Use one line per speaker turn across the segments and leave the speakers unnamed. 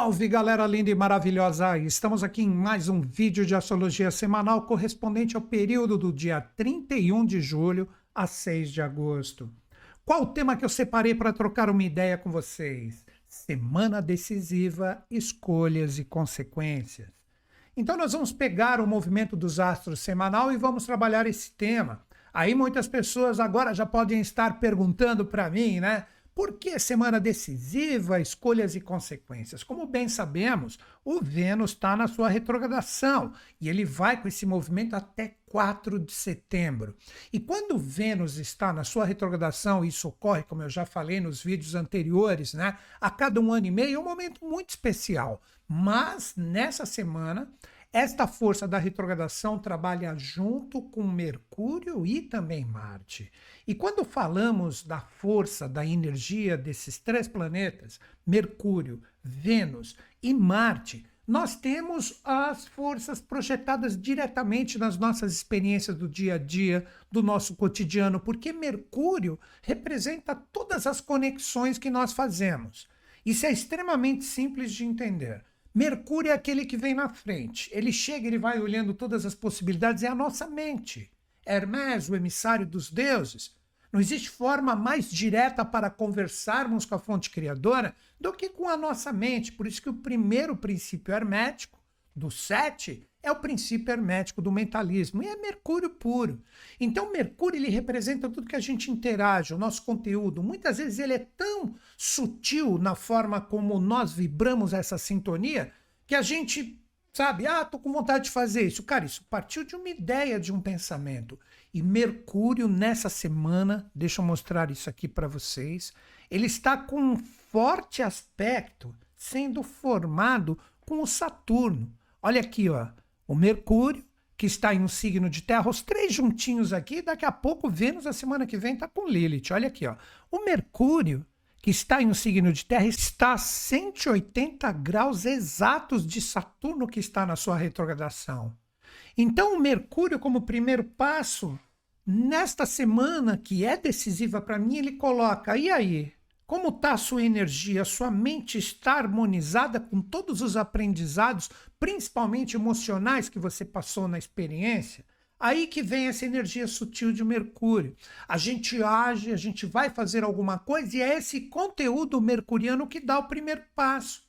Salve galera linda e maravilhosa! Estamos aqui em mais um vídeo de astrologia semanal correspondente ao período do dia 31 de julho a 6 de agosto. Qual o tema que eu separei para trocar uma ideia com vocês? Semana decisiva, escolhas e consequências. Então nós vamos pegar o movimento dos astros semanal e vamos trabalhar esse tema. Aí muitas pessoas agora já podem estar perguntando para mim, né? Por que semana decisiva, escolhas e consequências? Como bem sabemos, o Vênus está na sua retrogradação e ele vai com esse movimento até 4 de setembro. E quando Vênus está na sua retrogradação, isso ocorre, como eu já falei nos vídeos anteriores, né? A cada um ano e meio, é um momento muito especial. Mas nessa semana, esta força da retrogradação trabalha junto com Mercúrio e também Marte. E quando falamos da força, da energia desses três planetas, Mercúrio, Vênus e Marte, nós temos as forças projetadas diretamente nas nossas experiências do dia a dia, do nosso cotidiano, porque Mercúrio representa todas as conexões que nós fazemos. Isso é extremamente simples de entender. Mercúrio é aquele que vem na frente. Ele chega, ele vai olhando todas as possibilidades, é a nossa mente. Hermes, o emissário dos deuses. Não existe forma mais direta para conversarmos com a fonte criadora do que com a nossa mente. Por isso que o primeiro princípio hermético do sete é o princípio hermético do mentalismo e é Mercúrio puro. Então Mercúrio ele representa tudo que a gente interage, o nosso conteúdo. Muitas vezes ele é tão sutil na forma como nós vibramos essa sintonia que a gente sabe, ah, tô com vontade de fazer isso. Cara, isso partiu de uma ideia, de um pensamento. E Mercúrio nessa semana, deixa eu mostrar isso aqui para vocês, ele está com um forte aspecto sendo formado com o Saturno. Olha aqui, ó o Mercúrio, que está em um signo de terra, os três juntinhos aqui, daqui a pouco Vênus, a semana que vem, está com Lilith. Olha aqui, ó. O Mercúrio, que está em um signo de terra, está a 180 graus exatos de Saturno, que está na sua retrogradação. Então, o Mercúrio, como primeiro passo, nesta semana que é decisiva para mim, ele coloca: e aí? Como está a sua energia? Sua mente está harmonizada com todos os aprendizados, principalmente emocionais, que você passou na experiência? Aí que vem essa energia sutil de Mercúrio. A gente age, a gente vai fazer alguma coisa e é esse conteúdo mercuriano que dá o primeiro passo.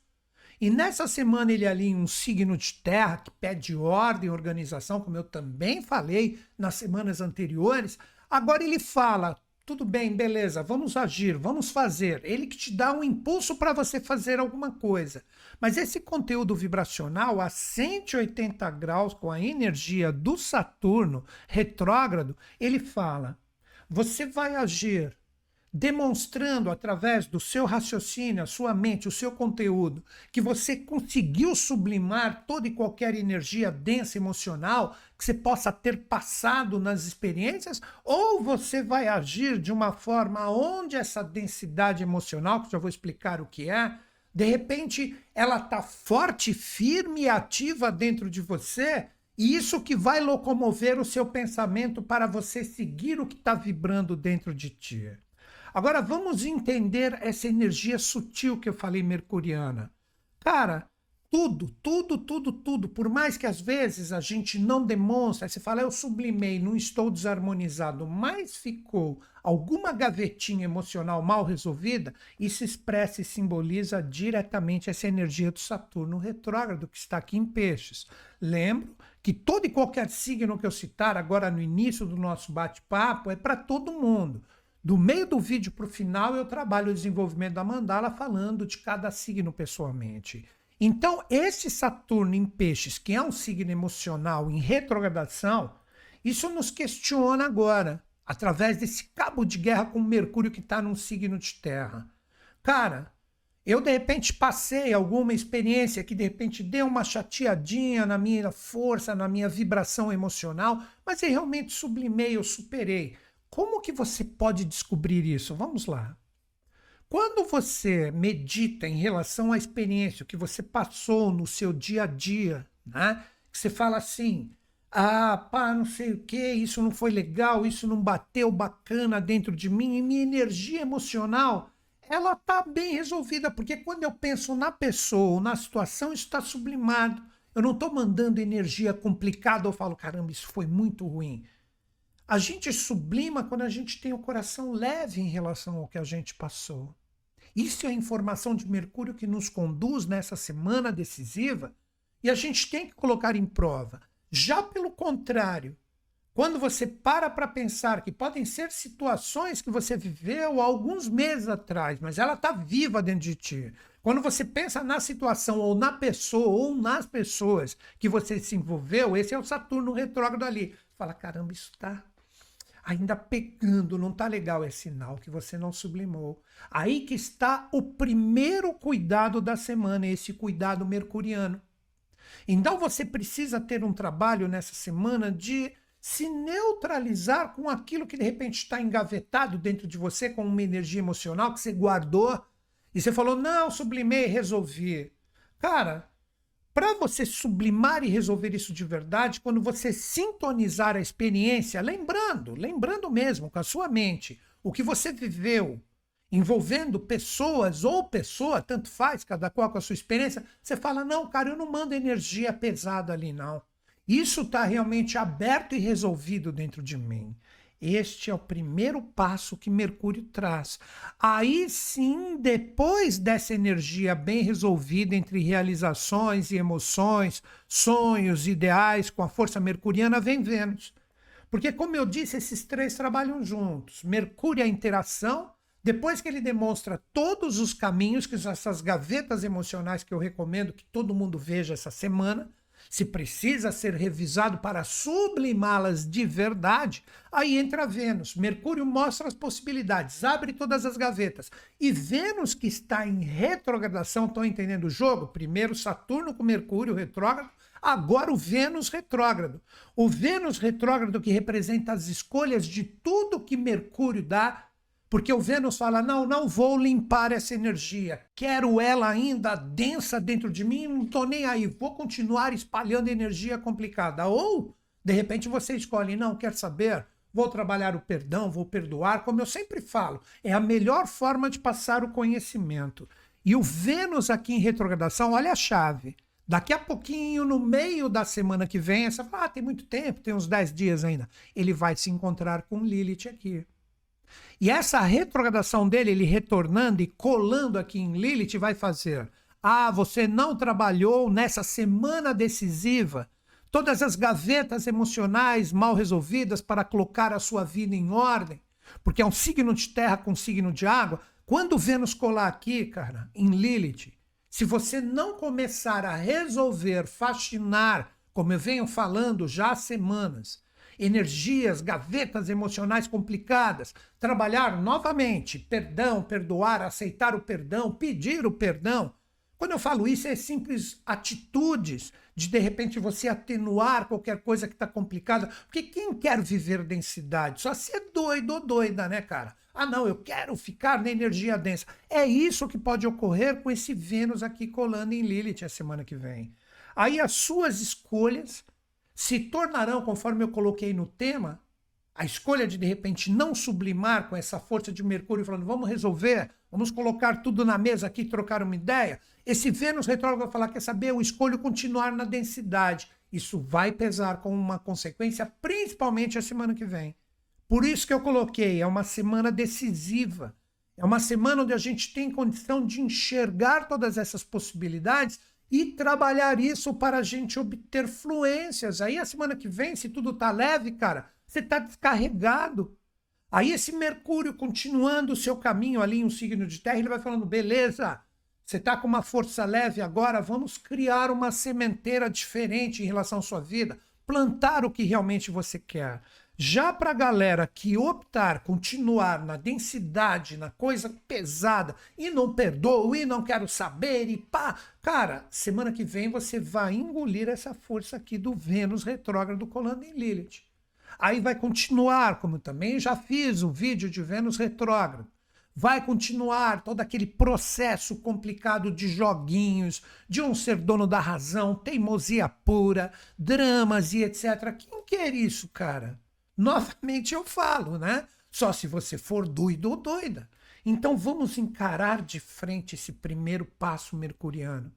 E nessa semana ele alinha um signo de terra que pede ordem, organização, como eu também falei nas semanas anteriores. Agora ele fala: tudo bem, beleza, vamos agir, vamos fazer. Ele que te dá um impulso para você fazer alguma coisa. Mas esse conteúdo vibracional a 180 graus com a energia do Saturno retrógrado, ele fala: você vai agir demonstrando através do seu raciocínio, a sua mente, o seu conteúdo, que você conseguiu sublimar toda e qualquer energia densa emocional que você possa ter passado nas experiências, ou você vai agir de uma forma onde essa densidade emocional, que já vou explicar o que é, de repente ela está forte, firme e ativa dentro de você, e isso que vai locomover o seu pensamento para você seguir o que está vibrando dentro de ti. Agora vamos entender essa energia sutil que eu falei mercuriana. Cara, tudo, tudo, tudo, tudo, por mais que às vezes a gente não demonstre, você fala, eu sublimei, não estou desarmonizado, mas ficou alguma gavetinha emocional mal resolvida, isso expressa e simboliza diretamente essa energia do Saturno retrógrado que está aqui em Peixes. Lembro que todo e qualquer signo que eu citar agora no início do nosso bate-papo é para todo mundo. Do meio do vídeo para o final, eu trabalho o desenvolvimento da mandala falando de cada signo pessoalmente. Então, esse Saturno em Peixes, que é um signo emocional em retrogradação, isso nos questiona agora, através desse cabo de guerra com Mercúrio que está num signo de terra. Cara, eu de repente passei alguma experiência que de repente deu uma chateadinha na minha força, na minha vibração emocional, mas eu realmente sublimei, eu superei. Como que você pode descobrir isso? Vamos lá. Quando você medita em relação à experiência que você passou no seu dia a dia, né? Que você fala assim: ah, pá, não sei o que, isso não foi legal, isso não bateu bacana dentro de mim, e minha energia emocional ela tá bem resolvida, porque quando eu penso na pessoa, na situação, isso está sublimado. Eu não estou mandando energia complicada ou falo, caramba, isso foi muito ruim. A gente sublima quando a gente tem o coração leve em relação ao que a gente passou. Isso é a informação de Mercúrio que nos conduz nessa semana decisiva e a gente tem que colocar em prova. Já pelo contrário, quando você para para pensar que podem ser situações que você viveu alguns meses atrás, mas ela está viva dentro de ti. Quando você pensa na situação ou na pessoa ou nas pessoas que você se envolveu, esse é o Saturno retrógrado ali. Fala, caramba, isso está ainda pegando, não está legal, é sinal que você não sublimou. Aí que está o primeiro cuidado da semana, esse cuidado mercuriano. Então você precisa ter um trabalho nessa semana de se neutralizar com aquilo que de repente está engavetado dentro de você, com uma energia emocional que você guardou e você falou: não, sublimei, resolvi. Cara, para você sublimar e resolver isso de verdade, quando você sintonizar a experiência, lembrando, lembrando mesmo com a sua mente, o que você viveu, envolvendo pessoas ou pessoa, tanto faz, cada qual com a sua experiência, você fala: não, cara, eu não mando energia pesada ali, não. Isso está realmente aberto e resolvido dentro de mim. Este é o primeiro passo que Mercúrio traz. Aí sim, depois dessa energia bem resolvida entre realizações e emoções, sonhos, ideais, com a força mercuriana, vem Vênus. Porque, como eu disse, esses três trabalham juntos. Mercúrio é a interação, depois que ele demonstra todos os caminhos, que são essas gavetas emocionais que eu recomendo que todo mundo veja essa semana, se precisa ser revisado para sublimá-las de verdade, aí entra Vênus. Mercúrio mostra as possibilidades, abre todas as gavetas. E Vênus, que está em retrogradação, estão entendendo o jogo? Primeiro Saturno com Mercúrio retrógrado, agora o Vênus retrógrado. O Vênus retrógrado que representa as escolhas de tudo que Mercúrio dá porque o Vênus fala: não, não vou limpar essa energia, quero ela ainda densa dentro de mim, não estou nem aí, vou continuar espalhando energia complicada. Ou, de repente, você escolhe: não, quer saber? Vou trabalhar o perdão, vou perdoar, como eu sempre falo, é a melhor forma de passar o conhecimento. E o Vênus aqui em retrogradação, olha a chave. Daqui a pouquinho, no meio da semana que vem, você fala, ah, tem muito tempo, tem uns 10 dias ainda. Ele vai se encontrar com Lilith aqui. E essa retrogradação dele, ele retornando e colando aqui em Lilith, vai fazer. Ah, você não trabalhou nessa semana decisiva todas as gavetas emocionais mal resolvidas para colocar a sua vida em ordem, porque é um signo de terra com um signo de água. Quando Vênus colar aqui, cara, em Lilith, se você não começar a resolver, fascinar, como eu venho falando já há semanas, energias, gavetas emocionais complicadas, trabalhar novamente, perdão, perdoar, aceitar o perdão, pedir o perdão. Quando eu falo isso, é simples atitudes de de repente você atenuar qualquer coisa que está complicada. Porque quem quer viver densidade? Só se é doido ou doida, né, cara? Ah, não, eu quero ficar na energia densa. É isso que pode ocorrer com esse Vênus aqui colando em Lilith a semana que vem. Aí as suas escolhas se tornarão, conforme eu coloquei no tema, a escolha de de repente não sublimar com essa força de Mercúrio, falando vamos resolver, vamos colocar tudo na mesa aqui, trocar uma ideia. Esse Vênus retrógrado vai falar: quer saber? Eu escolho continuar na densidade. Isso vai pesar como uma consequência, principalmente a semana que vem. Por isso que eu coloquei: é uma semana decisiva. É uma semana onde a gente tem condição de enxergar todas essas possibilidades e trabalhar isso para a gente obter fluências. Aí a semana que vem, se tudo tá leve, cara, você tá descarregado. Aí esse Mercúrio continuando o seu caminho ali em um signo de terra, ele vai falando: beleza, você tá com uma força leve agora, vamos criar uma sementeira diferente em relação à sua vida, plantar o que realmente você quer. Já para a galera que optar continuar na densidade, na coisa pesada, e não perdoa, e não quero saber, e pá, cara, semana que vem você vai engolir essa força aqui do Vênus retrógrado colando em Lilith. Aí vai continuar, como também já fiz o vídeo de Vênus retrógrado. Vai continuar todo aquele processo complicado de joguinhos, de um ser dono da razão, teimosia pura, dramas e etc. Quem quer isso, cara? Novamente eu falo, né? Só se você for doido ou doida. Então vamos encarar de frente esse primeiro passo mercuriano,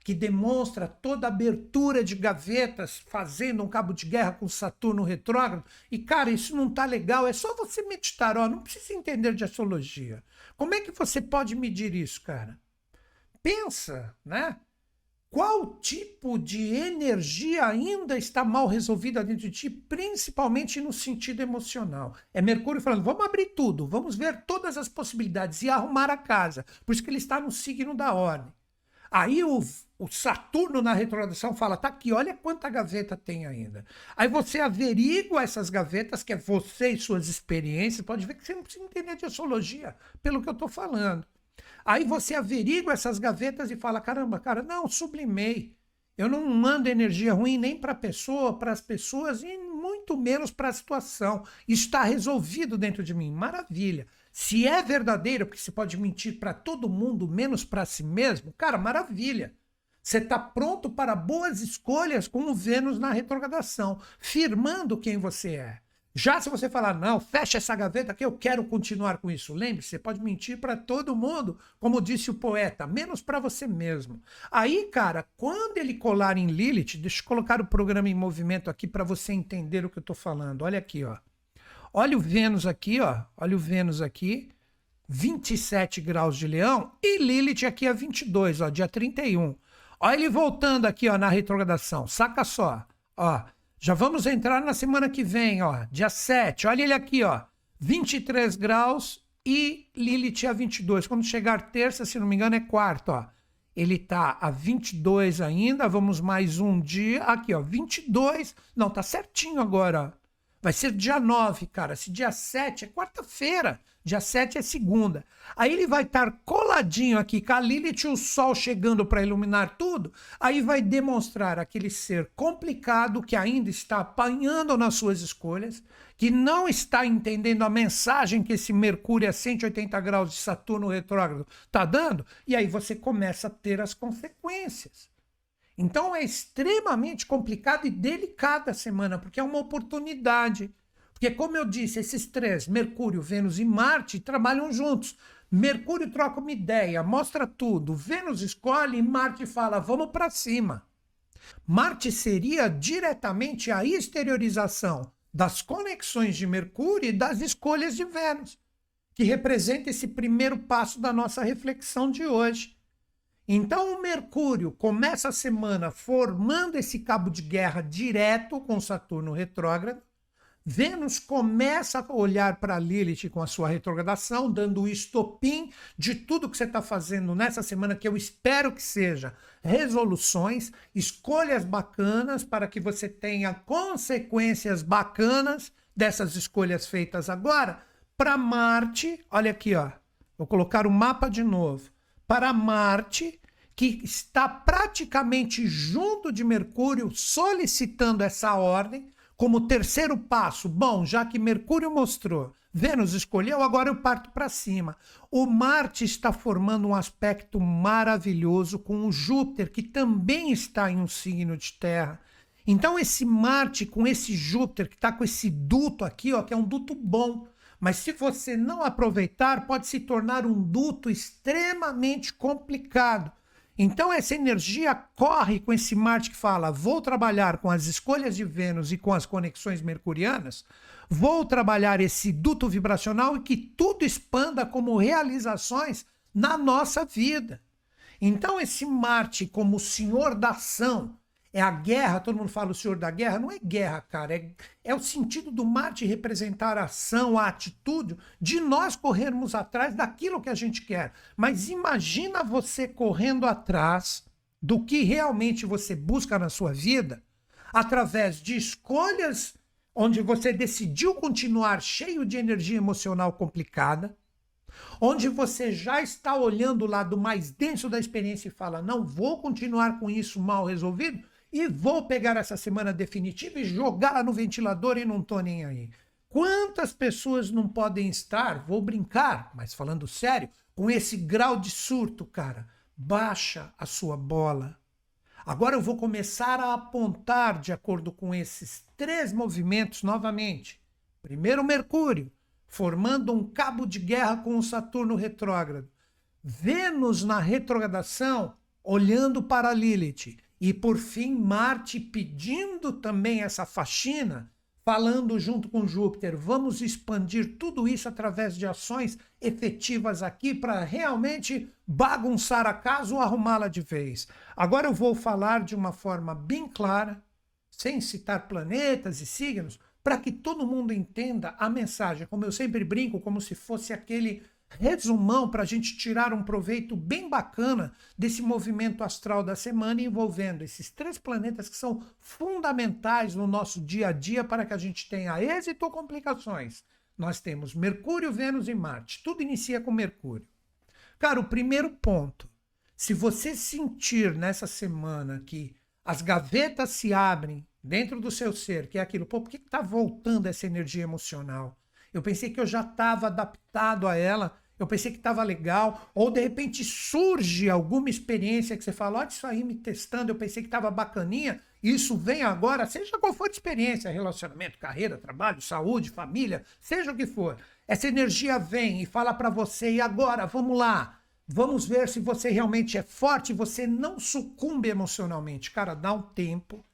que demonstra toda a abertura de gavetas, fazendo um cabo de guerra com Saturno retrógrado. E cara, isso não tá legal, é só você meditar, ó, não precisa entender de astrologia. Como é que você pode medir isso, cara? Pensa, né? Qual tipo de energia ainda está mal resolvida dentro de ti, principalmente no sentido emocional. É Mercúrio falando: vamos abrir tudo, vamos ver todas as possibilidades e arrumar a casa. Por isso que ele está no signo da ordem. Aí o, o Saturno na retrogradação fala: tá aqui, olha quanta gaveta tem ainda. Aí você averigua essas gavetas, que é você e suas experiências. Pode ver que você não precisa entender de astrologia, pelo que eu estou falando. Aí você averigua essas gavetas e fala: caramba, cara, não, sublimei. Eu não mando energia ruim nem para a pessoa, para as pessoas e muito menos para a situação. Está resolvido dentro de mim. Maravilha. Se é verdadeiro, porque você pode mentir para todo mundo, menos para si mesmo, cara, maravilha. Você está pronto para boas escolhas com o Vênus na retrogradação, firmando quem você é. Já se você falar, não, fecha essa gaveta que eu quero continuar com isso. Lembre-se, você pode mentir para todo mundo, como disse o poeta, menos para você mesmo. Aí, cara, quando ele colar em Lilith, deixa eu colocar o programa em movimento aqui para você entender o que eu estou falando. Olha aqui, ó. Olha o Vênus aqui, ó. Olha o Vênus aqui. 27 graus de leão e Lilith aqui a 22, ó, dia 31. Olha ele voltando aqui, ó, na retrogradação. Saca só, ó. Já vamos entrar na semana que vem, ó, dia 7. Olha ele aqui, ó. 23 graus e Lilith a 22. Quando chegar terça, se não me engano, é quarto, ó. Ele tá a 22 ainda, vamos mais um dia. Aqui, ó, 22. Não, tá certinho agora. Vai ser dia 9, cara. Se dia 7 é quarta-feira, dia 7 é segunda. Aí ele vai estar coladinho aqui com a Lilith, o sol chegando para iluminar tudo. Aí vai demonstrar aquele ser complicado que ainda está apanhando nas suas escolhas, que não está entendendo a mensagem que esse Mercúrio a 180 graus de Saturno retrógrado está dando. E aí você começa a ter as consequências. Então é extremamente complicado e delicada a semana, porque é uma oportunidade. Porque, como eu disse, esses três, Mercúrio, Vênus e Marte, trabalham juntos. Mercúrio troca uma ideia, mostra tudo. Vênus escolhe e Marte fala: vamos para cima. Marte seria diretamente a exteriorização das conexões de Mercúrio e das escolhas de Vênus, que representa esse primeiro passo da nossa reflexão de hoje. Então o Mercúrio começa a semana formando esse cabo de guerra direto com Saturno retrógrado. Vênus começa a olhar para Lilith com a sua retrogradação, dando o estopim de tudo que você está fazendo nessa semana, que eu espero que seja resoluções, escolhas bacanas para que você tenha consequências bacanas dessas escolhas feitas agora. Para Marte, olha aqui, ó. Vou colocar o mapa de novo para Marte, que está praticamente junto de Mercúrio, solicitando essa ordem como terceiro passo. Bom, já que Mercúrio mostrou, Vênus escolheu, agora eu parto para cima. O Marte está formando um aspecto maravilhoso com o Júpiter, que também está em um signo de terra. Então, esse Marte com esse Júpiter, que está com esse duto aqui, ó, que é um duto bom, mas se você não aproveitar, pode se tornar um duto extremamente complicado. Então essa energia corre com esse Marte que fala: vou trabalhar com as escolhas de Vênus e com as conexões mercurianas, vou trabalhar esse duto vibracional e que tudo expanda como realizações na nossa vida. Então esse Marte como senhor da ação, é a guerra, todo mundo fala o senhor da guerra, não é guerra, cara, é, é o sentido do Marte representar a ação, a atitude de nós corrermos atrás daquilo que a gente quer. Mas imagina você correndo atrás do que realmente você busca na sua vida através de escolhas onde você decidiu continuar cheio de energia emocional complicada, onde você já está olhando o lado mais denso da experiência e fala: não vou continuar com isso mal resolvido, e vou pegar essa semana definitiva e jogar no ventilador e não tô nem aí. Quantas pessoas não podem estar, vou brincar, mas falando sério, com esse grau de surto, cara? Baixa a sua bola. Agora eu vou começar a apontar de acordo com esses três movimentos novamente. Primeiro, Mercúrio, formando um cabo de guerra com o Saturno retrógrado. Vênus na retrogradação, olhando para Lilith. E por fim, Marte pedindo também essa faxina, falando junto com Júpiter, vamos expandir tudo isso através de ações efetivas aqui para realmente bagunçar a casa ou arrumá-la de vez. Agora eu vou falar de uma forma bem clara, sem citar planetas e signos, para que todo mundo entenda a mensagem, como eu sempre brinco, como se fosse aquele resumão para a gente tirar um proveito bem bacana desse movimento astral da semana envolvendo esses três planetas que são fundamentais no nosso dia a dia para que a gente tenha êxito ou complicações. Nós temos Mercúrio, Vênus e Marte. Tudo inicia com Mercúrio. Cara, o primeiro ponto, se você sentir nessa semana que as gavetas se abrem dentro do seu ser, que é aquilo, pô, por que está voltando essa energia emocional? Eu pensei que eu já estava adaptado a ela, eu pensei que estava legal, ou de repente surge alguma experiência que você fala, olha isso aí me testando, eu pensei que estava bacaninha, isso vem agora, seja qual for a experiência, relacionamento, carreira, trabalho, saúde, família, seja o que for. Essa energia vem e fala para você, e agora, vamos lá, vamos ver se você realmente é forte, você não sucumbe emocionalmente. Cara, dá um tempo.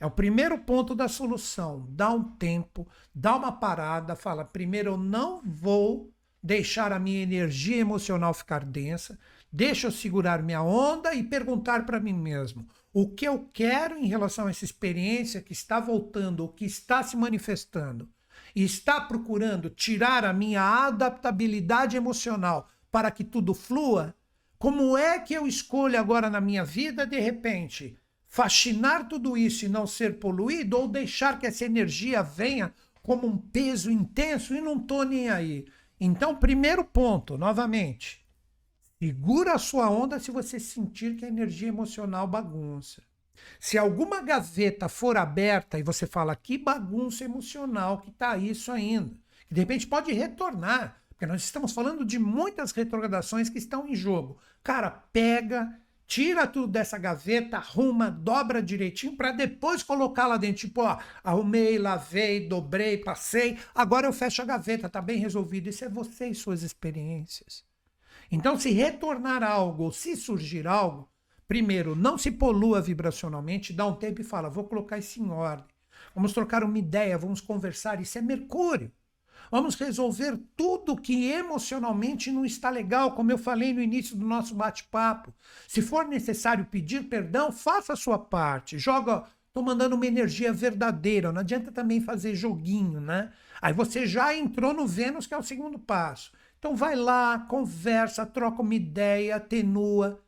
É o primeiro ponto da solução. Dá um tempo, dá uma parada, fala: primeiro, eu não vou deixar a minha energia emocional ficar densa, deixa eu segurar minha onda e perguntar para mim mesmo o que eu quero em relação a essa experiência que está voltando ou que está se manifestando e está procurando tirar a minha adaptabilidade emocional para que tudo flua. Como é que eu escolho agora na minha vida, de repente, faxinar tudo isso e não ser poluído ou deixar que essa energia venha como um peso intenso e não estou nem aí? Então, primeiro ponto, novamente, segura a sua onda se você sentir que a energia emocional bagunça. Se alguma gaveta for aberta e você fala que bagunça emocional que tá isso ainda, que de repente pode retornar, porque nós estamos falando de muitas retrogradações que estão em jogo. Cara, pega, tira tudo dessa gaveta, arruma, dobra direitinho para depois colocar lá dentro. Tipo, ó, arrumei, lavei, dobrei, passei, agora eu fecho a gaveta, tá bem resolvido. Isso é você e suas experiências. Então, se retornar algo ou se surgir algo, primeiro, não se polua vibracionalmente, dá um tempo e fala: vou colocar isso em ordem. Vamos trocar uma ideia, vamos conversar. Isso é Mercúrio. Vamos resolver tudo que emocionalmente não está legal, como eu falei no início do nosso bate-papo. Se for necessário pedir perdão, faça a sua parte. Joga, estou mandando uma energia verdadeira. Não adianta também fazer joguinho, né? Aí você já entrou no Vênus, que é o segundo passo. Então vai lá, conversa, troca uma ideia, atenua.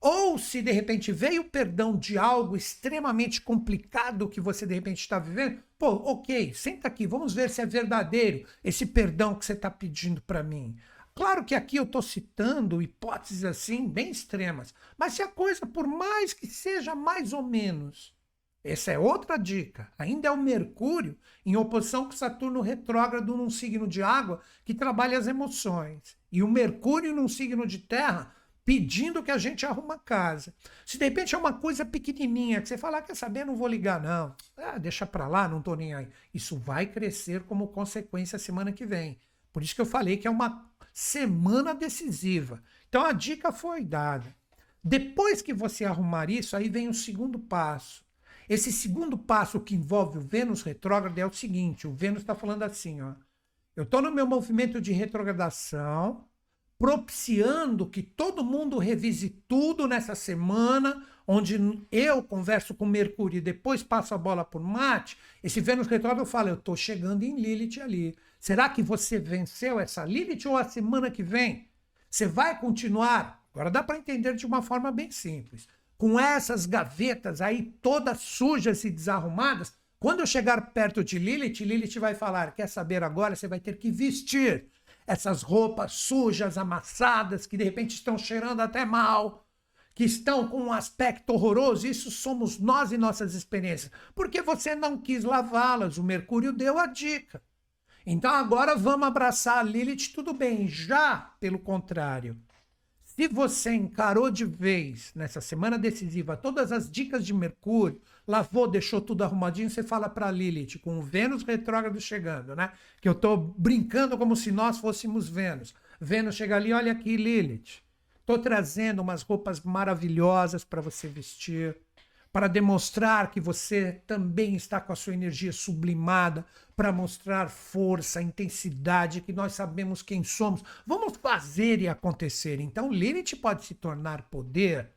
Ou se de repente veio o perdão de algo extremamente complicado que você de repente está vivendo, pô, ok, senta aqui, vamos ver se é verdadeiro esse perdão que você está pedindo para mim. Claro que aqui eu estou citando hipóteses assim bem extremas, mas se a coisa, por mais que seja mais ou menos, essa é outra dica. Ainda é o Mercúrio em oposição com Saturno retrógrado num signo de água que trabalha as emoções. E o Mercúrio num signo de terra pedindo que a gente arruma casa. Se de repente é uma coisa pequenininha, que você fala, ah, quer saber, não vou ligar não. Ah, deixa para lá, não tô nem aí. Isso vai crescer como consequência semana que vem. Por isso que eu falei que é uma semana decisiva. Então a dica foi dada. Depois que você arrumar isso, aí vem o segundo passo. Esse segundo passo que envolve o Vênus retrógrado é o seguinte: o Vênus está falando assim, ó. Eu estou no meu movimento de retrogradação, propiciando que todo mundo revise tudo nessa semana, onde eu converso com Mercúrio e depois passo a bola por Marte, esse Vênus retrógrado fala, eu estou chegando em Lilith ali. Será que você venceu essa Lilith ou a semana que vem? Você vai continuar? Agora dá para entender de uma forma bem simples. Com essas gavetas aí todas sujas e desarrumadas, quando eu chegar perto de Lilith, Lilith vai falar: quer saber agora? Você vai ter que vestir essas roupas sujas, amassadas, que de repente estão cheirando até mal, que estão com um aspecto horroroso, isso somos nós e nossas experiências. Porque você não quis lavá-las, o Mercúrio deu a dica. Então agora vamos abraçar a Lilith, tudo bem. Já, pelo contrário, Se você encarou de vez nessa semana decisiva todas as dicas de Mercúrio, lavou, deixou tudo arrumadinho, você fala para Lilith, com o Vênus retrógrado chegando, né? Que eu tô brincando como se nós fôssemos Vênus. Vênus chega ali, olha aqui, Lilith. Tô trazendo umas roupas maravilhosas para você vestir para demonstrar que você também está com a sua energia sublimada, para mostrar força, intensidade, que nós sabemos quem somos. Vamos fazer e acontecer. Então, Lilith pode se tornar poder.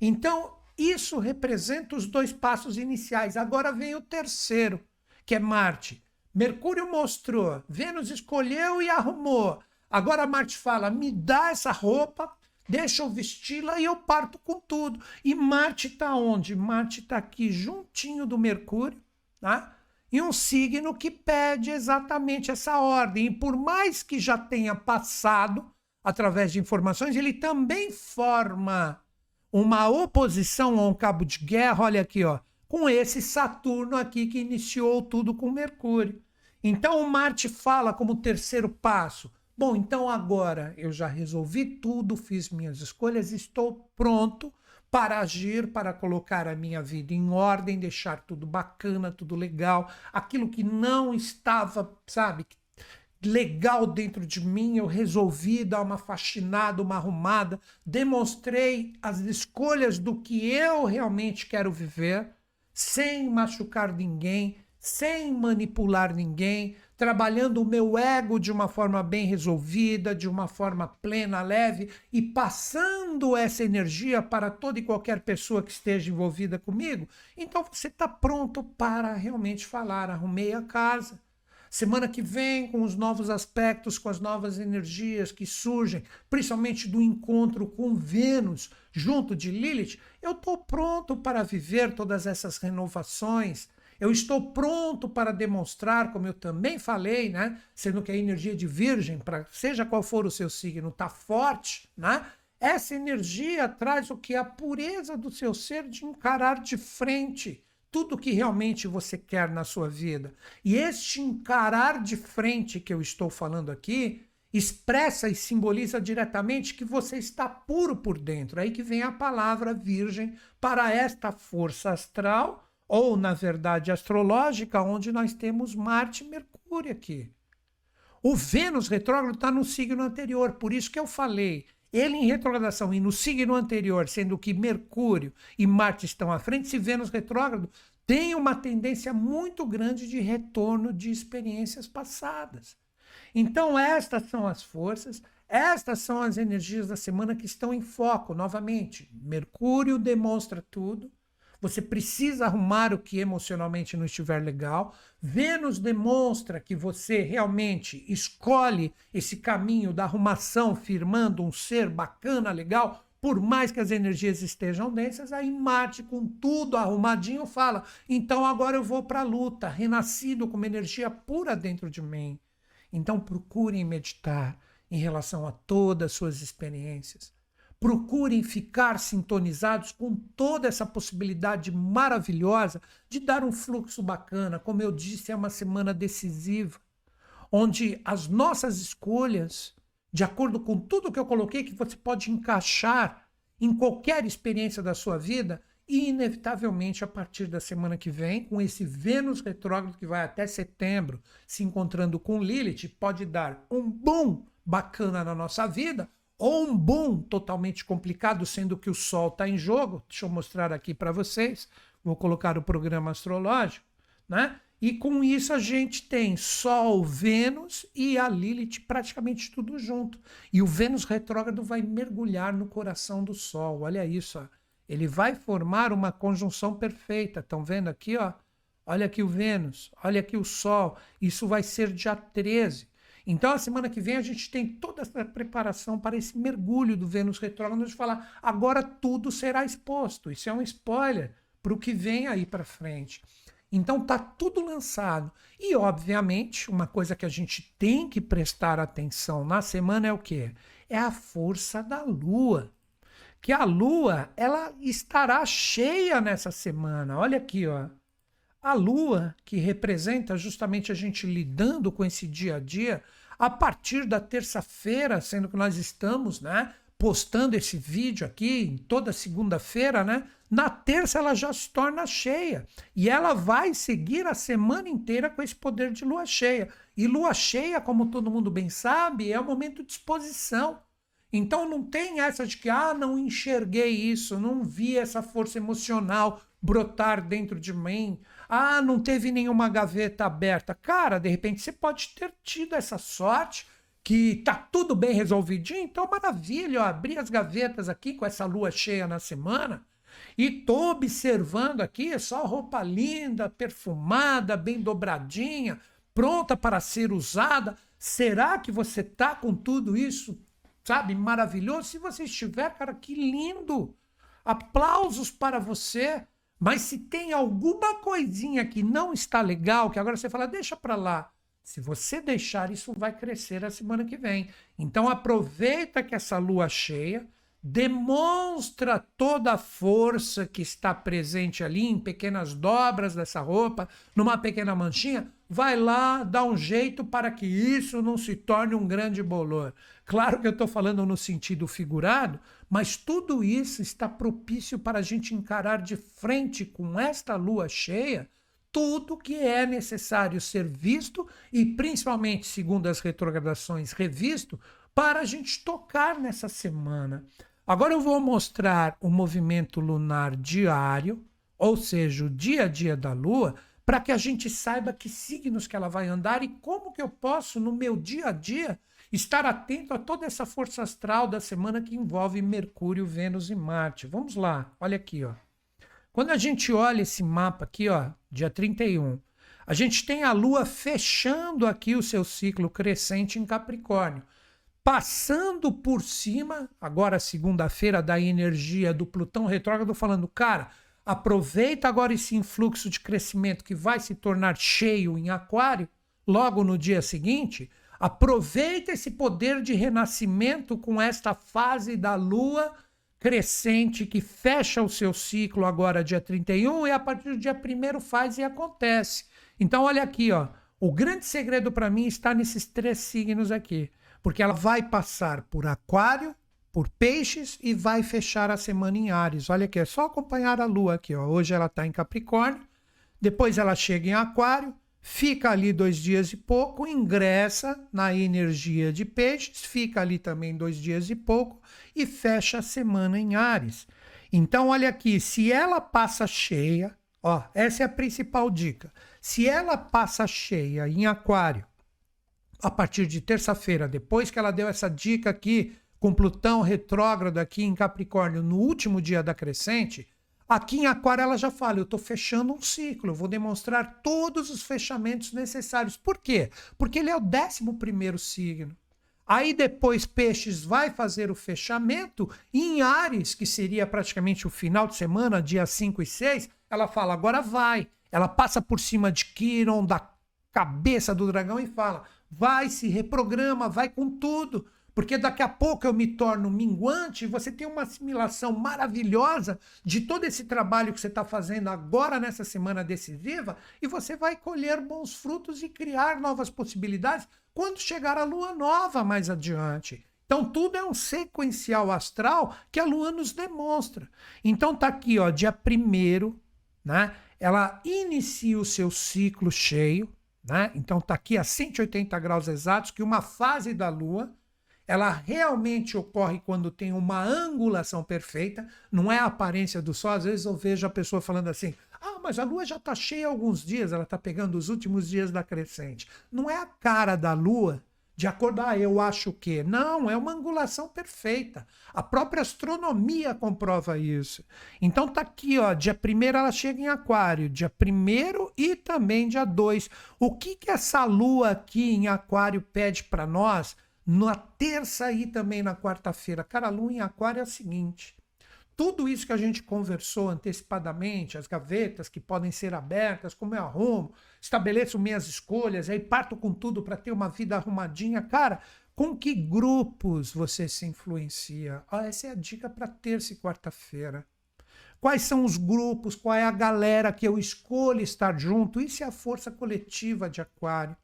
Então, isso representa os dois passos iniciais. Agora vem o terceiro, que é Marte. Mercúrio mostrou, Vênus escolheu e arrumou. Agora Marte fala: me dá essa roupa, Deixa eu vesti-la e eu parto com tudo. E Marte está onde? Marte está aqui juntinho do Mercúrio, tá? E um signo que pede exatamente essa ordem. E por mais que já tenha passado através de informações, ele também forma uma oposição a um cabo de guerra, olha aqui, ó, com esse Saturno aqui que iniciou tudo com Mercúrio. Então o Marte fala como terceiro passo: Bom, então agora eu já resolvi tudo, fiz minhas escolhas, estou pronto para agir, para colocar a minha vida em ordem, deixar tudo bacana, tudo legal. Aquilo que não estava, sabe, legal dentro de mim, eu resolvi dar uma faxinada, uma arrumada, demonstrei as escolhas do que eu realmente quero viver, sem machucar ninguém, sem manipular ninguém, trabalhando o meu ego de uma forma bem resolvida, de uma forma plena, leve e passando essa energia para toda e qualquer pessoa que esteja envolvida comigo, então você está pronto para realmente falar. Arrumei a casa. Semana que vem, com os novos aspectos, com as novas energias que surgem, principalmente do encontro com Vênus junto de Lilith, eu estou pronto para viver todas essas renovações eu estou pronto para demonstrar, como eu também falei, né? Sendo que a energia de Virgem, para seja qual for o seu signo, está forte, né? Essa energia traz o que? A pureza do seu ser de encarar de frente tudo que realmente você quer na sua vida. E este encarar de frente que eu estou falando aqui expressa e simboliza diretamente que você está puro por dentro. Aí que vem a palavra virgem para esta força astral ou na verdade astrológica, onde nós temos Marte e Mercúrio aqui. O Vênus retrógrado está no signo anterior, por isso que eu falei. Ele em retrogradação e no signo anterior, sendo que Mercúrio e Marte estão à frente, se Vênus retrógrado tem uma tendência muito grande de retorno de experiências passadas. Então, estas são as forças, estas são as energias da semana que estão em foco. Novamente, Mercúrio demonstra tudo, você precisa arrumar o que emocionalmente não estiver legal. Vênus demonstra que você realmente escolhe esse caminho da arrumação, firmando um ser bacana, legal, por mais que as energias estejam densas, aí Marte, com tudo arrumadinho, fala: então agora eu vou para a luta, renascido com uma energia pura dentro de mim. Então procurem meditar em relação a todas as suas experiências. Procurem ficar sintonizados com toda essa possibilidade maravilhosa de dar um fluxo bacana. Como eu disse, é uma semana decisiva, onde as nossas escolhas, de acordo com tudo que eu coloquei, que você pode encaixar em qualquer experiência da sua vida, e inevitavelmente a partir da semana que vem, com esse Vênus retrógrado que vai até setembro, se encontrando com Lilith, pode dar um boom bacana na nossa vida, ou um boom totalmente complicado, sendo que o Sol está em jogo. Deixa eu mostrar aqui para vocês. Vou colocar o programa astrológico, né? E com isso a gente tem Sol, Vênus e a Lilith praticamente tudo junto. E o Vênus retrógrado vai mergulhar no coração do Sol. Olha isso, ó. ele vai formar uma conjunção perfeita. Estão vendo aqui, ó? Olha aqui o Vênus, olha aqui o Sol. Isso vai ser dia 13. Então, a semana que vem, a gente tem toda essa preparação para esse mergulho do Vênus retrógrado de falar agora tudo será exposto. Isso é um spoiler para o que vem aí para frente. Então, tá tudo lançado. E, obviamente, uma coisa que a gente tem que prestar atenção na semana é o quê? É a força da Lua. Que a Lua, ela estará cheia nessa semana. Olha aqui, ó. A Lua, que representa justamente a gente lidando com esse dia a dia, a partir da terça-feira, sendo que nós estamos, né, postando esse vídeo aqui toda segunda-feira, né? Na terça ela já se torna cheia. E ela vai seguir a semana inteira com esse poder de lua cheia. E lua cheia, como todo mundo bem sabe, é o momento de exposição. Então não tem essa de que, ah, não enxerguei isso, não vi essa força emocional brotar dentro de mim. Ah, não teve nenhuma gaveta aberta. Cara, de repente você pode ter tido essa sorte que tá tudo bem resolvidinho, então maravilha, eu abri as gavetas aqui com essa lua cheia na semana e tô observando aqui só roupa linda, perfumada, bem dobradinha, pronta para ser usada. Será que você tá com tudo isso, sabe, maravilhoso? Se você estiver, cara, que lindo! Aplausos para você. Mas se tem alguma coisinha que não está legal, que agora você fala, deixa para lá. Se você deixar, isso vai crescer a semana que vem. Então aproveita que essa lua cheia demonstra toda a força que está presente ali em pequenas dobras dessa roupa, numa pequena manchinha, vai lá, dá um jeito para que isso não se torne um grande bolor. Claro que eu estou falando no sentido figurado, mas tudo isso está propício para a gente encarar de frente com esta lua cheia tudo que é necessário ser visto e, principalmente, segundo as retrogradações, revisto para a gente tocar nessa semana. Agora eu vou mostrar o movimento lunar diário, ou seja, o dia a dia da Lua, para que a gente saiba que signos que ela vai andar e como que eu posso, no meu dia a dia, estar atento a toda essa força astral da semana que envolve Mercúrio, Vênus e Marte. Vamos lá, olha aqui, ó. Quando a gente olha esse mapa aqui, ó, dia 31, a gente tem a Lua fechando aqui o seu ciclo crescente em Capricórnio, passando por cima, agora segunda-feira, da energia do Plutão retrógrado, falando, cara, aproveita agora esse influxo de crescimento que vai se tornar cheio em Aquário, logo no dia seguinte, aproveita esse poder de renascimento com esta fase da Lua crescente que fecha o seu ciclo agora dia 31 e a partir do dia 1 faz e acontece. Então olha aqui, ó, o grande segredo para mim está nesses três signos aqui, porque ela vai passar por Aquário, por Peixes e vai fechar a semana em Ares. Olha aqui, é só acompanhar a lua aqui, ó. Hoje ela está em Capricórnio, depois ela chega em Aquário, fica ali dois dias e pouco, ingressa na energia de Peixes, fica ali também dois dias e pouco e fecha a semana em Ares. Então, olha aqui, se ela passa cheia, ó, essa é a principal dica. Se ela passa cheia em Aquário, a partir de terça-feira, depois que ela deu essa dica aqui, com Plutão retrógrado aqui em Capricórnio, no último dia da crescente, aqui em Aquário ela já fala: eu estou fechando um ciclo, eu vou demonstrar todos os fechamentos necessários. Por quê? Porque ele é o décimo primeiro signo. Aí depois Peixes vai fazer o fechamento em Ares, que seria praticamente o final de semana, dia 5 e 6, ela fala: agora vai. Ela passa por cima de Quiron, da cabeça do dragão e fala: vai, se reprograma, vai com tudo. Porque daqui a pouco eu me torno minguante, você tem uma assimilação maravilhosa de todo esse trabalho que você está fazendo agora nessa semana decisiva, e você vai colher bons frutos e criar novas possibilidades quando chegar a lua nova mais adiante. Então tudo é um sequencial astral que a lua nos demonstra. Então tá aqui, ó, dia 1 né? Ela inicia o seu ciclo cheio, né? Então tá aqui a 180 graus exatos que uma fase da lua ela realmente ocorre quando tem uma angulação perfeita, não é a aparência do sol. Às vezes eu vejo a pessoa falando assim: ah, mas a lua já está cheia há alguns dias, ela está pegando os últimos dias da crescente. Não é a cara da lua de acordo, ah, eu acho que. Não, é uma angulação perfeita. A própria astronomia comprova isso. Então tá aqui, ó, dia 1 ela chega em Aquário, dia 1 e também dia 2. O que que essa lua aqui em Aquário pede para nós na terça e também na quarta-feira? Cara, a lua em Aquário é a seguinte: tudo isso que a gente conversou antecipadamente, as gavetas que podem ser abertas, como eu arrumo, estabeleço minhas escolhas, aí parto com tudo para ter uma vida arrumadinha. Cara, com que grupos você se influencia? Ah, essa é a dica para terça e quarta-feira. Quais são os grupos? Qual é a galera que eu escolho estar junto? Isso é a força coletiva de Aquário.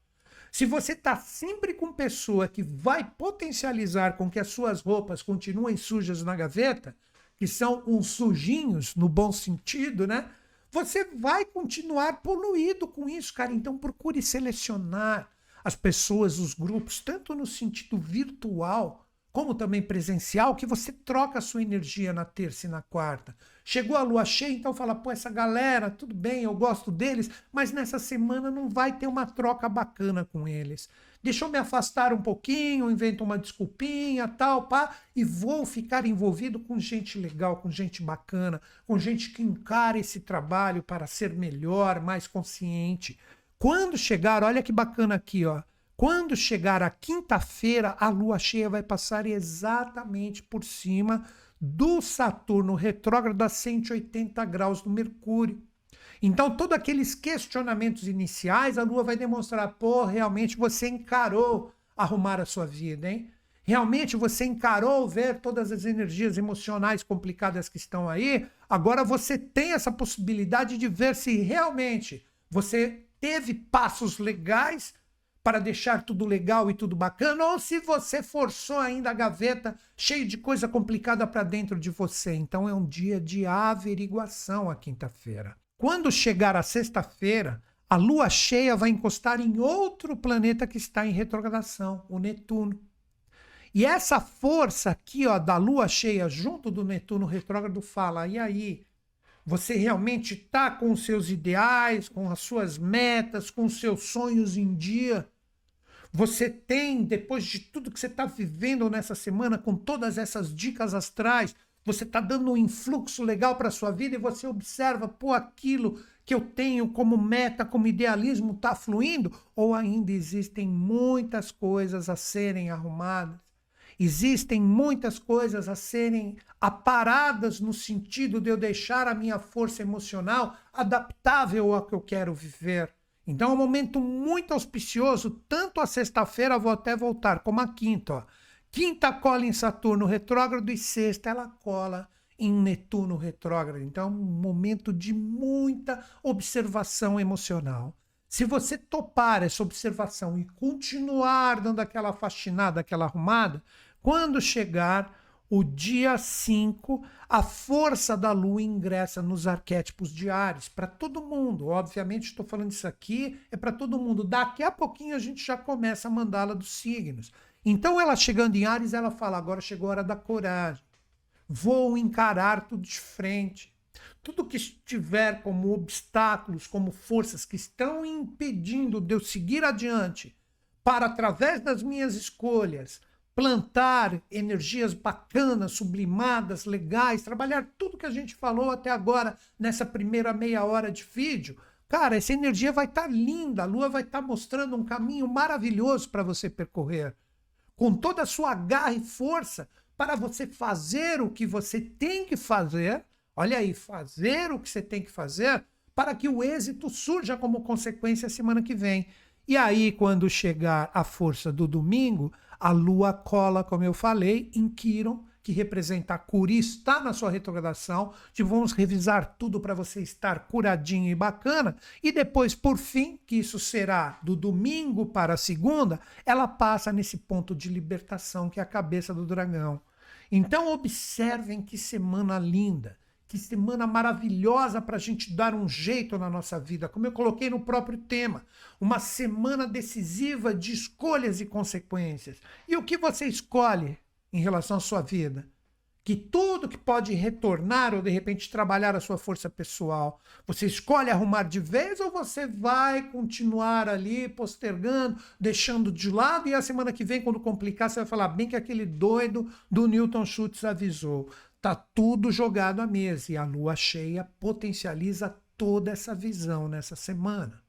Se você está sempre com pessoa que vai potencializar com que as suas roupas continuem sujas na gaveta, que são uns sujinhos no bom sentido, né? Você vai continuar poluído com isso, cara. Então procure selecionar as pessoas, os grupos, tanto no sentido virtual como também presencial, que você troca a sua energia na terça e na quarta. Chegou a lua cheia, então fala, pô, essa galera, tudo bem, eu gosto deles, mas nessa semana não vai ter uma troca bacana com eles. Deixa eu me afastar um pouquinho, invento uma desculpinha, tal, pá, e vou ficar envolvido com gente legal, com gente bacana, com gente que encara esse trabalho para ser melhor, mais consciente. Quando chegar, olha que bacana aqui, ó. Quando chegar a quinta-feira, a lua cheia vai passar exatamente por cima do Saturno retrógrado a 180 graus do Mercúrio. Então, todos aqueles questionamentos iniciais, a lua vai demonstrar, pô, realmente você encarou arrumar a sua vida, hein? Realmente você encarou ver todas as energias emocionais complicadas que estão aí. Agora você tem essa possibilidade de ver se realmente você teve passos legais para deixar tudo legal e tudo bacana, ou se você forçou ainda a gaveta cheio de coisa complicada para dentro de você. Então é um dia de averiguação a quinta-feira. Quando chegar a sexta-feira, a lua cheia vai encostar em outro planeta que está em retrogradação, o Netuno. E essa força aqui, ó, da lua cheia junto do Netuno retrógrado fala: "E aí, você realmente está com os seus ideais, com as suas metas, com os seus sonhos em dia? Você tem, depois de tudo que você está vivendo nessa semana, com todas essas dicas astrais, você está dando um influxo legal para a sua vida e você observa, pô, aquilo que eu tenho como meta, como idealismo está fluindo? Ou ainda existem muitas coisas a serem arrumadas? Existem muitas coisas a serem aparadas no sentido de eu deixar a minha força emocional adaptável ao que eu quero viver. Então é um momento muito auspicioso, tanto a sexta-feira, vou até voltar, como a quinta. Ó. Quinta cola em Saturno retrógrado e sexta ela cola em Netuno retrógrado. Então é um momento de muita observação emocional. Se você topar essa observação e continuar dando aquela faxinada, aquela arrumada, quando chegar o dia 5, a força da lua ingressa nos arquétipos diários para todo mundo. Obviamente, estou falando isso aqui, é para todo mundo. Daqui a pouquinho a gente já começa a mandá-la dos signos. Então, ela chegando em Ares, ela fala: agora chegou a hora da coragem. Vou encarar tudo de frente. Tudo que estiver como obstáculos, como forças que estão impedindo de eu seguir adiante, para através das minhas escolhas plantar energias bacanas, sublimadas, legais, trabalhar tudo que a gente falou até agora nessa primeira meia hora de vídeo. Cara, essa energia vai estar tá linda, a lua vai estar tá mostrando um caminho maravilhoso para você percorrer, com toda a sua garra e força para você fazer o que você tem que fazer. Olha aí, fazer o que você tem que fazer para que o êxito surja como consequência semana que vem. E aí, quando chegar a força do domingo, a lua cola, como eu falei, em Quiron, que representa a cura e está na sua retrogradação. De vamos revisar tudo para você estar curadinho e bacana. E depois, por fim, que isso será do domingo para a segunda, ela passa nesse ponto de libertação que é a cabeça do dragão. Então, observem que semana linda. Que semana maravilhosa para a gente dar um jeito na nossa vida, como eu coloquei no próprio tema. Uma semana decisiva de escolhas e consequências. E o que você escolhe em relação à sua vida? Que tudo que pode retornar ou de repente trabalhar a sua força pessoal, você escolhe arrumar de vez ou você vai continuar ali postergando, deixando de lado e a semana que vem, quando complicar, você vai falar bem que aquele doido do Newton Schultz avisou. Tá tudo jogado à mesa e a lua cheia potencializa toda essa visão nessa semana.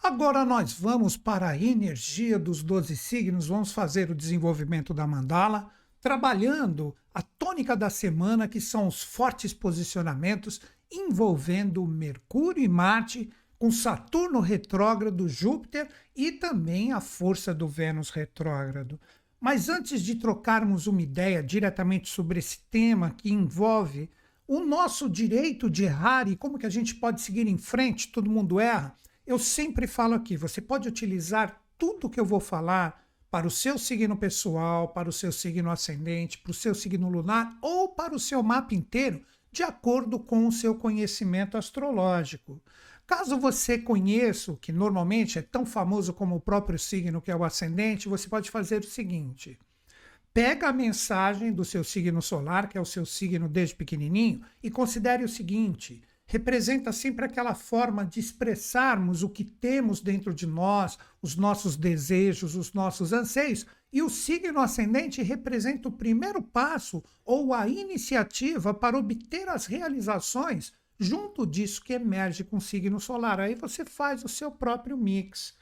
Agora nós vamos para a energia dos 12 signos, vamos fazer o desenvolvimento da mandala, trabalhando a tônica da semana, que são os fortes posicionamentos envolvendo Mercúrio e Marte, com Saturno retrógrado, Júpiter e também a força do Vênus retrógrado. Mas antes de trocarmos uma ideia diretamente sobre esse tema que envolve o nosso direito de errar e como que a gente pode seguir em frente, todo mundo erra, eu sempre falo aqui, você pode utilizar tudo que eu vou falar para o seu signo pessoal, para o seu signo ascendente, para o seu signo lunar ou para o seu mapa inteiro, de acordo com o seu conhecimento astrológico. Caso você conheça, o que normalmente é tão famoso como o próprio signo, que é o ascendente, você pode fazer o seguinte: pega a mensagem do seu signo solar, que é o seu signo desde pequenininho, e considere o seguinte: representa sempre aquela forma de expressarmos o que temos dentro de nós, os nossos desejos, os nossos anseios, e o signo ascendente representa o primeiro passo ou a iniciativa para obter as realizações junto disso que emerge com o signo solar. Aí você faz o seu próprio mix.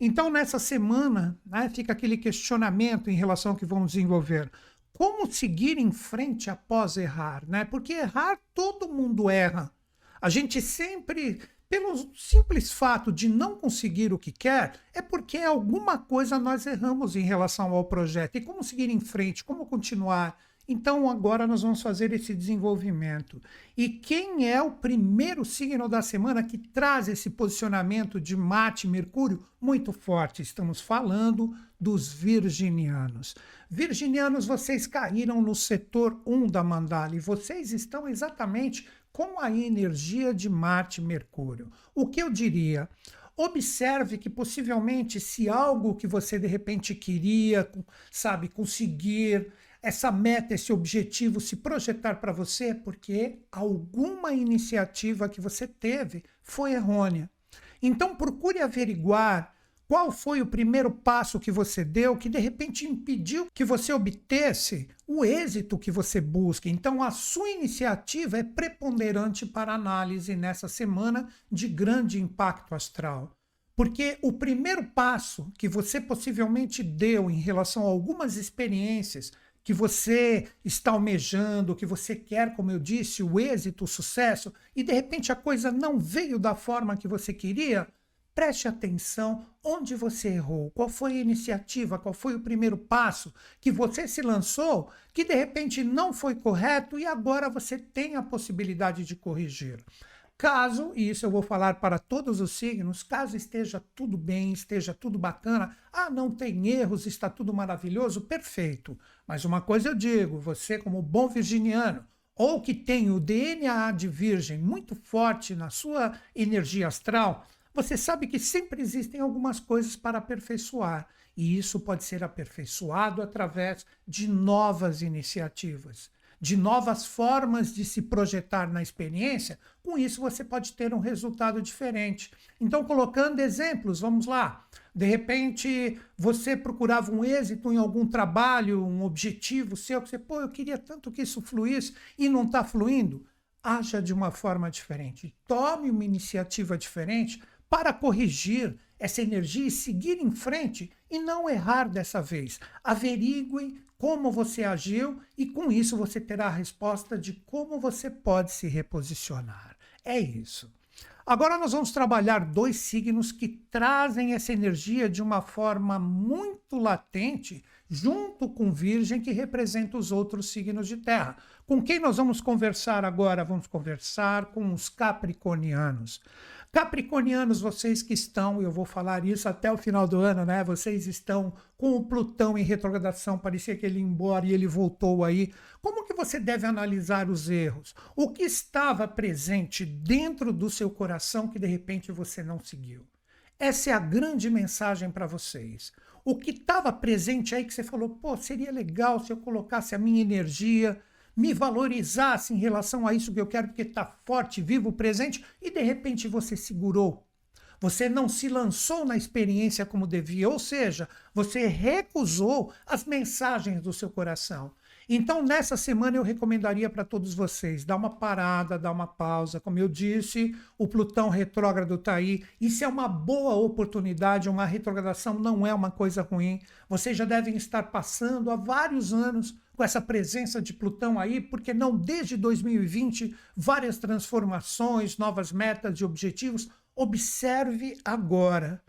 Então, nessa semana, né, fica aquele questionamento em relação ao que vamos desenvolver. Como seguir em frente após errar? Né? Porque errar, todo mundo erra. A gente sempre, pelo simples fato de não conseguir o que quer, é porque alguma coisa nós erramos em relação ao projeto. E como seguir em frente? Como continuar? Então agora nós vamos fazer esse desenvolvimento. E quem é o primeiro signo da semana que traz esse posicionamento de Marte e Mercúrio muito forte? Estamos falando dos virginianos. Virginianos, vocês caíram no setor 1 da mandala e vocês estão exatamente com a energia de Marte e Mercúrio. O que eu diria? Observe que possivelmente se algo que você de repente queria, sabe, conseguir, essa meta, esse objetivo se projetar para você porque alguma iniciativa que você teve foi errônea. Então procure averiguar qual foi o primeiro passo que você deu que de repente impediu que você obtesse o êxito que você busca. Então a sua iniciativa é preponderante para análise nessa semana de grande impacto astral. Porque o primeiro passo que você possivelmente deu em relação a algumas experiências que você está almejando, que você quer, como eu disse, o êxito, o sucesso, e de repente a coisa não veio da forma que você queria, preste atenção onde você errou, qual foi a iniciativa, qual foi o primeiro passo que você se lançou, que de repente não foi correto e agora você tem a possibilidade de corrigir. Caso, e isso eu vou falar para todos os signos, caso esteja tudo bem, esteja tudo bacana, ah, não tem erros, está tudo maravilhoso, perfeito. Mas uma coisa eu digo, você como bom virginiano, ou que tem o DNA de virgem muito forte na sua energia astral, você sabe que sempre existem algumas coisas para aperfeiçoar. E isso pode ser aperfeiçoado através de novas iniciativas de novas formas de se projetar na experiência, com isso você pode ter um resultado diferente. Então, colocando exemplos, vamos lá. De repente, você procurava um êxito em algum trabalho, um objetivo seu, que você, pô, eu queria tanto que isso fluísse e não está fluindo. Haja de uma forma diferente. Tome uma iniciativa diferente para corrigir essa energia e seguir em frente e não errar dessa vez. Averigue como você agiu e com isso você terá a resposta de como você pode se reposicionar. É isso. Agora nós vamos trabalhar dois signos que trazem essa energia de uma forma muito latente, junto com Virgem, que representa os outros signos de terra. Com quem nós vamos conversar agora? Vamos conversar com os capricornianos. Capricornianos, vocês que estão, eu vou falar isso até o final do ano, né? Vocês estão com o Plutão em retrogradação, parecia que ele ia embora e ele voltou aí. Como que você deve analisar os erros? O que estava presente dentro do seu coração que de repente você não seguiu? Essa é a grande mensagem para vocês. O que estava presente aí que você falou, pô, seria legal se eu colocasse a minha energia me valorizasse em relação a isso que eu quero, porque está forte, vivo, presente, e de repente você segurou. Você não se lançou na experiência como devia, ou seja, você recusou as mensagens do seu coração. Então, nessa semana, eu recomendaria para todos vocês dar uma parada, dar uma pausa. Como eu disse, o Plutão retrógrado está aí. Isso é uma boa oportunidade. Uma retrogradação não é uma coisa ruim. Vocês já devem estar passando há vários anos com essa presença de Plutão aí, porque não desde 2020 várias transformações, novas metas e objetivos. Observe agora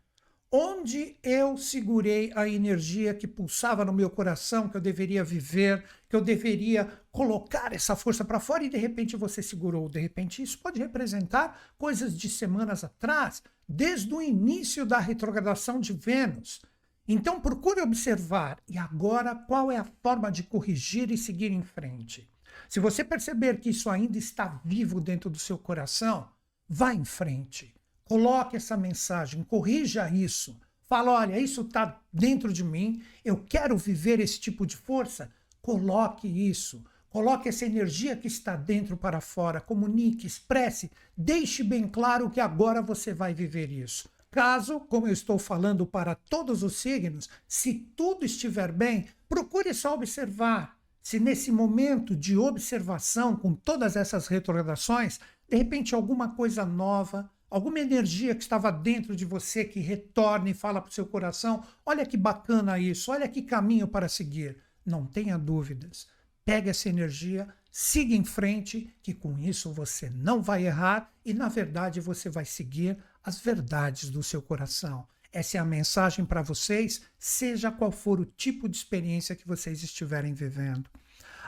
onde eu segurei a energia que pulsava no meu coração, que eu deveria viver, que eu deveria colocar essa força para fora e de repente você segurou. De repente, isso pode representar coisas de semanas atrás, desde o início da retrogradação de Vênus. Então, procure observar. E agora, qual é a forma de corrigir e seguir em frente? Se você perceber que isso ainda está vivo dentro do seu coração, vá em frente. Coloque essa mensagem, corrija isso. Fala, olha, isso está dentro de mim, eu quero viver esse tipo de força. Coloque isso. Coloque essa energia que está dentro para fora, comunique, expresse, deixe bem claro que agora você vai viver isso. Caso, como eu estou falando para todos os signos, se tudo estiver bem, procure só observar. Se nesse momento de observação, com todas essas retrogradações, de repente alguma coisa nova, alguma energia que estava dentro de você que retorna e fala para o seu coração: olha que bacana isso, olha que caminho para seguir. Não tenha dúvidas. Pegue essa energia, siga em frente, que com isso você não vai errar e, na verdade, você vai seguir as verdades do seu coração. Essa é a mensagem para vocês, seja qual for o tipo de experiência que vocês estiverem vivendo.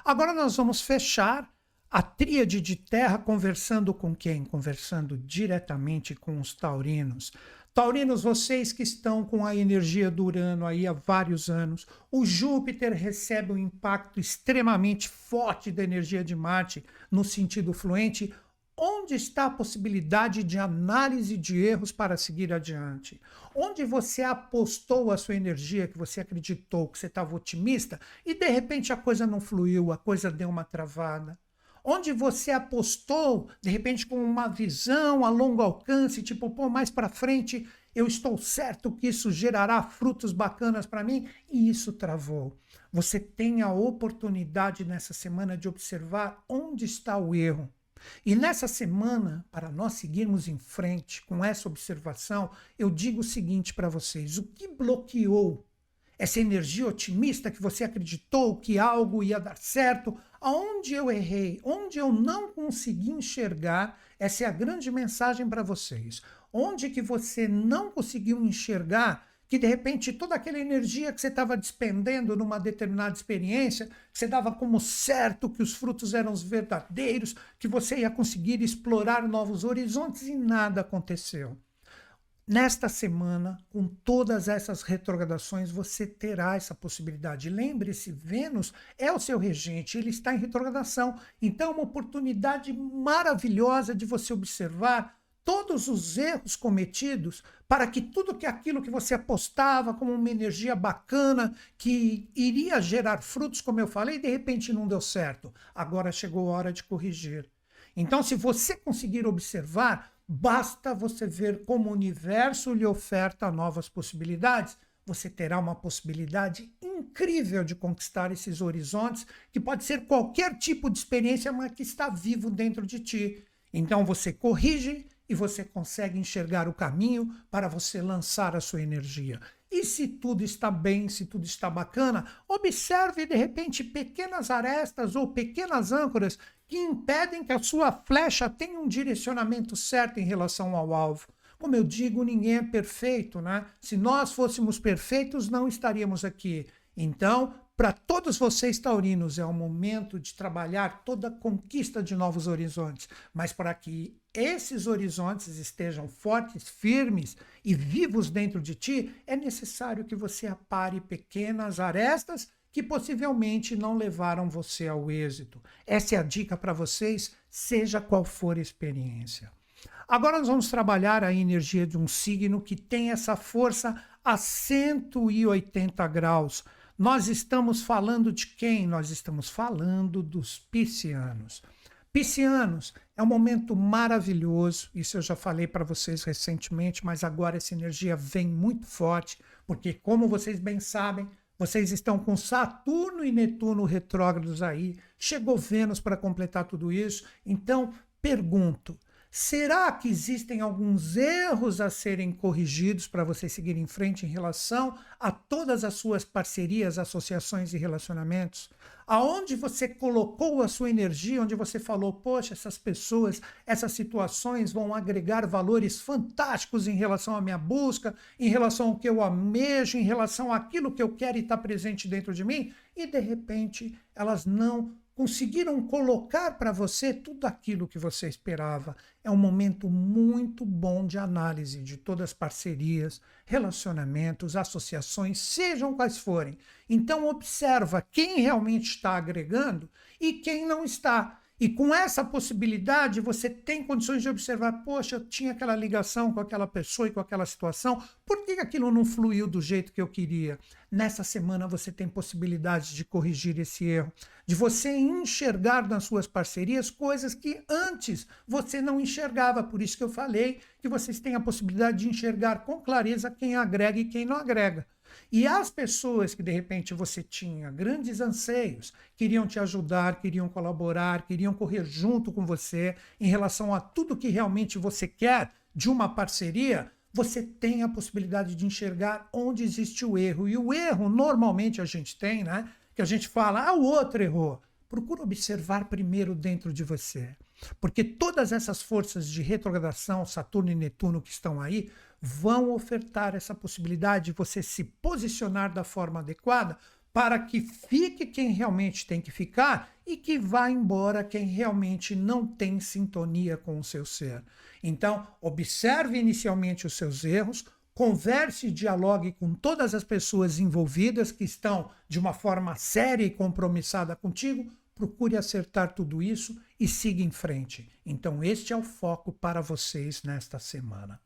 Agora nós vamos fechar a tríade de terra conversando com quem? Conversando diretamente com os taurinos. Taurinos, vocês que estão com a energia do Urano aí há vários anos, o Júpiter recebe um impacto extremamente forte da energia de Marte no sentido fluente. Onde está a possibilidade de análise de erros para seguir adiante? Onde você apostou a sua energia, que você acreditou, que você estava otimista, e de repente a coisa não fluiu, a coisa deu uma travada? Onde você apostou, de repente, com uma visão a longo alcance, tipo, pô, mais para frente eu estou certo que isso gerará frutos bacanas para mim, e isso travou. Você tem a oportunidade nessa semana de observar onde está o erro. E nessa semana, para nós seguirmos em frente com essa observação, eu digo o seguinte para vocês: o que bloqueou essa energia otimista que você acreditou que algo ia dar certo, aonde eu errei, onde eu não consegui enxergar, essa é a grande mensagem para vocês. Onde que você não conseguiu enxergar que de repente toda aquela energia que você estava despendendo numa determinada experiência, você dava como certo que os frutos eram os verdadeiros, que você ia conseguir explorar novos horizontes e nada aconteceu. Nesta semana, com todas essas retrogradações, você terá essa possibilidade. Lembre-se, Vênus é o seu regente, ele está em retrogradação. Então, é uma oportunidade maravilhosa de você observar todos os erros cometidos para que tudo que aquilo que você apostava como uma energia bacana que iria gerar frutos, como eu falei, de repente não deu certo. Agora chegou a hora de corrigir. Então, se você conseguir observar, Basta você ver como o universo lhe oferta novas possibilidades. Você terá uma possibilidade incrível de conquistar esses horizontes, que pode ser qualquer tipo de experiência, mas que está vivo dentro de ti. Então você corrige e você consegue enxergar o caminho para você lançar a sua energia. E se tudo está bem, se tudo está bacana, observe de repente pequenas arestas ou pequenas âncoras que impedem que a sua flecha tenha um direcionamento certo em relação ao alvo. Como eu digo, ninguém é perfeito, né? Se nós fôssemos perfeitos, não estaríamos aqui. Então, para todos vocês taurinos, é o momento de trabalhar toda a conquista de novos horizontes. Mas para que esses horizontes estejam fortes, firmes e vivos dentro de ti, é necessário que você apare pequenas arestas que possivelmente não levaram você ao êxito. Essa é a dica para vocês, seja qual for a experiência. Agora nós vamos trabalhar a energia de um signo que tem essa força a 180 graus. Nós estamos falando de quem? Nós estamos falando dos piscianos. Piscianos é um momento maravilhoso, isso eu já falei para vocês recentemente, mas agora essa energia vem muito forte, porque, como vocês bem sabem, vocês estão com Saturno e Netuno retrógrados aí. Chegou Vênus para completar tudo isso. Então, pergunto: Será que existem alguns erros a serem corrigidos para você seguir em frente em relação a todas as suas parcerias, associações e relacionamentos? Aonde você colocou a sua energia, onde você falou, poxa, essas pessoas, essas situações vão agregar valores fantásticos em relação à minha busca, em relação ao que eu amejo, em relação àquilo que eu quero e está presente dentro de mim, e de repente elas não conseguiram colocar para você tudo aquilo que você esperava. É um momento muito bom de análise de todas as parcerias, relacionamentos, associações, sejam quais forem. Então observa quem realmente está agregando e quem não está. E com essa possibilidade, você tem condições de observar: poxa, eu tinha aquela ligação com aquela pessoa e com aquela situação, por que aquilo não fluiu do jeito que eu queria? Nessa semana você tem possibilidade de corrigir esse erro, de você enxergar nas suas parcerias coisas que antes você não enxergava. Por isso que eu falei que vocês têm a possibilidade de enxergar com clareza quem agrega e quem não agrega. E as pessoas que de repente você tinha grandes anseios, queriam te ajudar, queriam colaborar, queriam correr junto com você em relação a tudo que realmente você quer de uma parceria, você tem a possibilidade de enxergar onde existe o erro. E o erro, normalmente a gente tem, né? Que a gente fala, ah, o outro errou. Procura observar primeiro dentro de você. Porque todas essas forças de retrogradação, Saturno e Netuno que estão aí, vão ofertar essa possibilidade de você se posicionar da forma adequada para que fique quem realmente tem que ficar e que vá embora quem realmente não tem sintonia com o seu ser. Então, observe inicialmente os seus erros, converse e dialogue com todas as pessoas envolvidas que estão de uma forma séria e compromissada contigo, procure acertar tudo isso e siga em frente. Então, este é o foco para vocês nesta semana.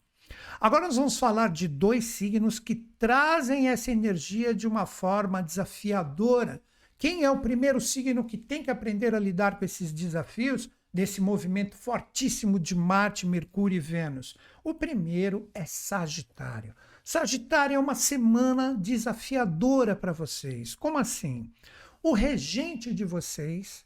Agora nós vamos falar de dois signos que trazem essa energia de uma forma desafiadora. Quem é o primeiro signo que tem que aprender a lidar com esses desafios desse movimento fortíssimo de Marte, Mercúrio e Vênus? O primeiro é Sagitário. Sagitário é uma semana desafiadora para vocês. Como assim? O regente de vocês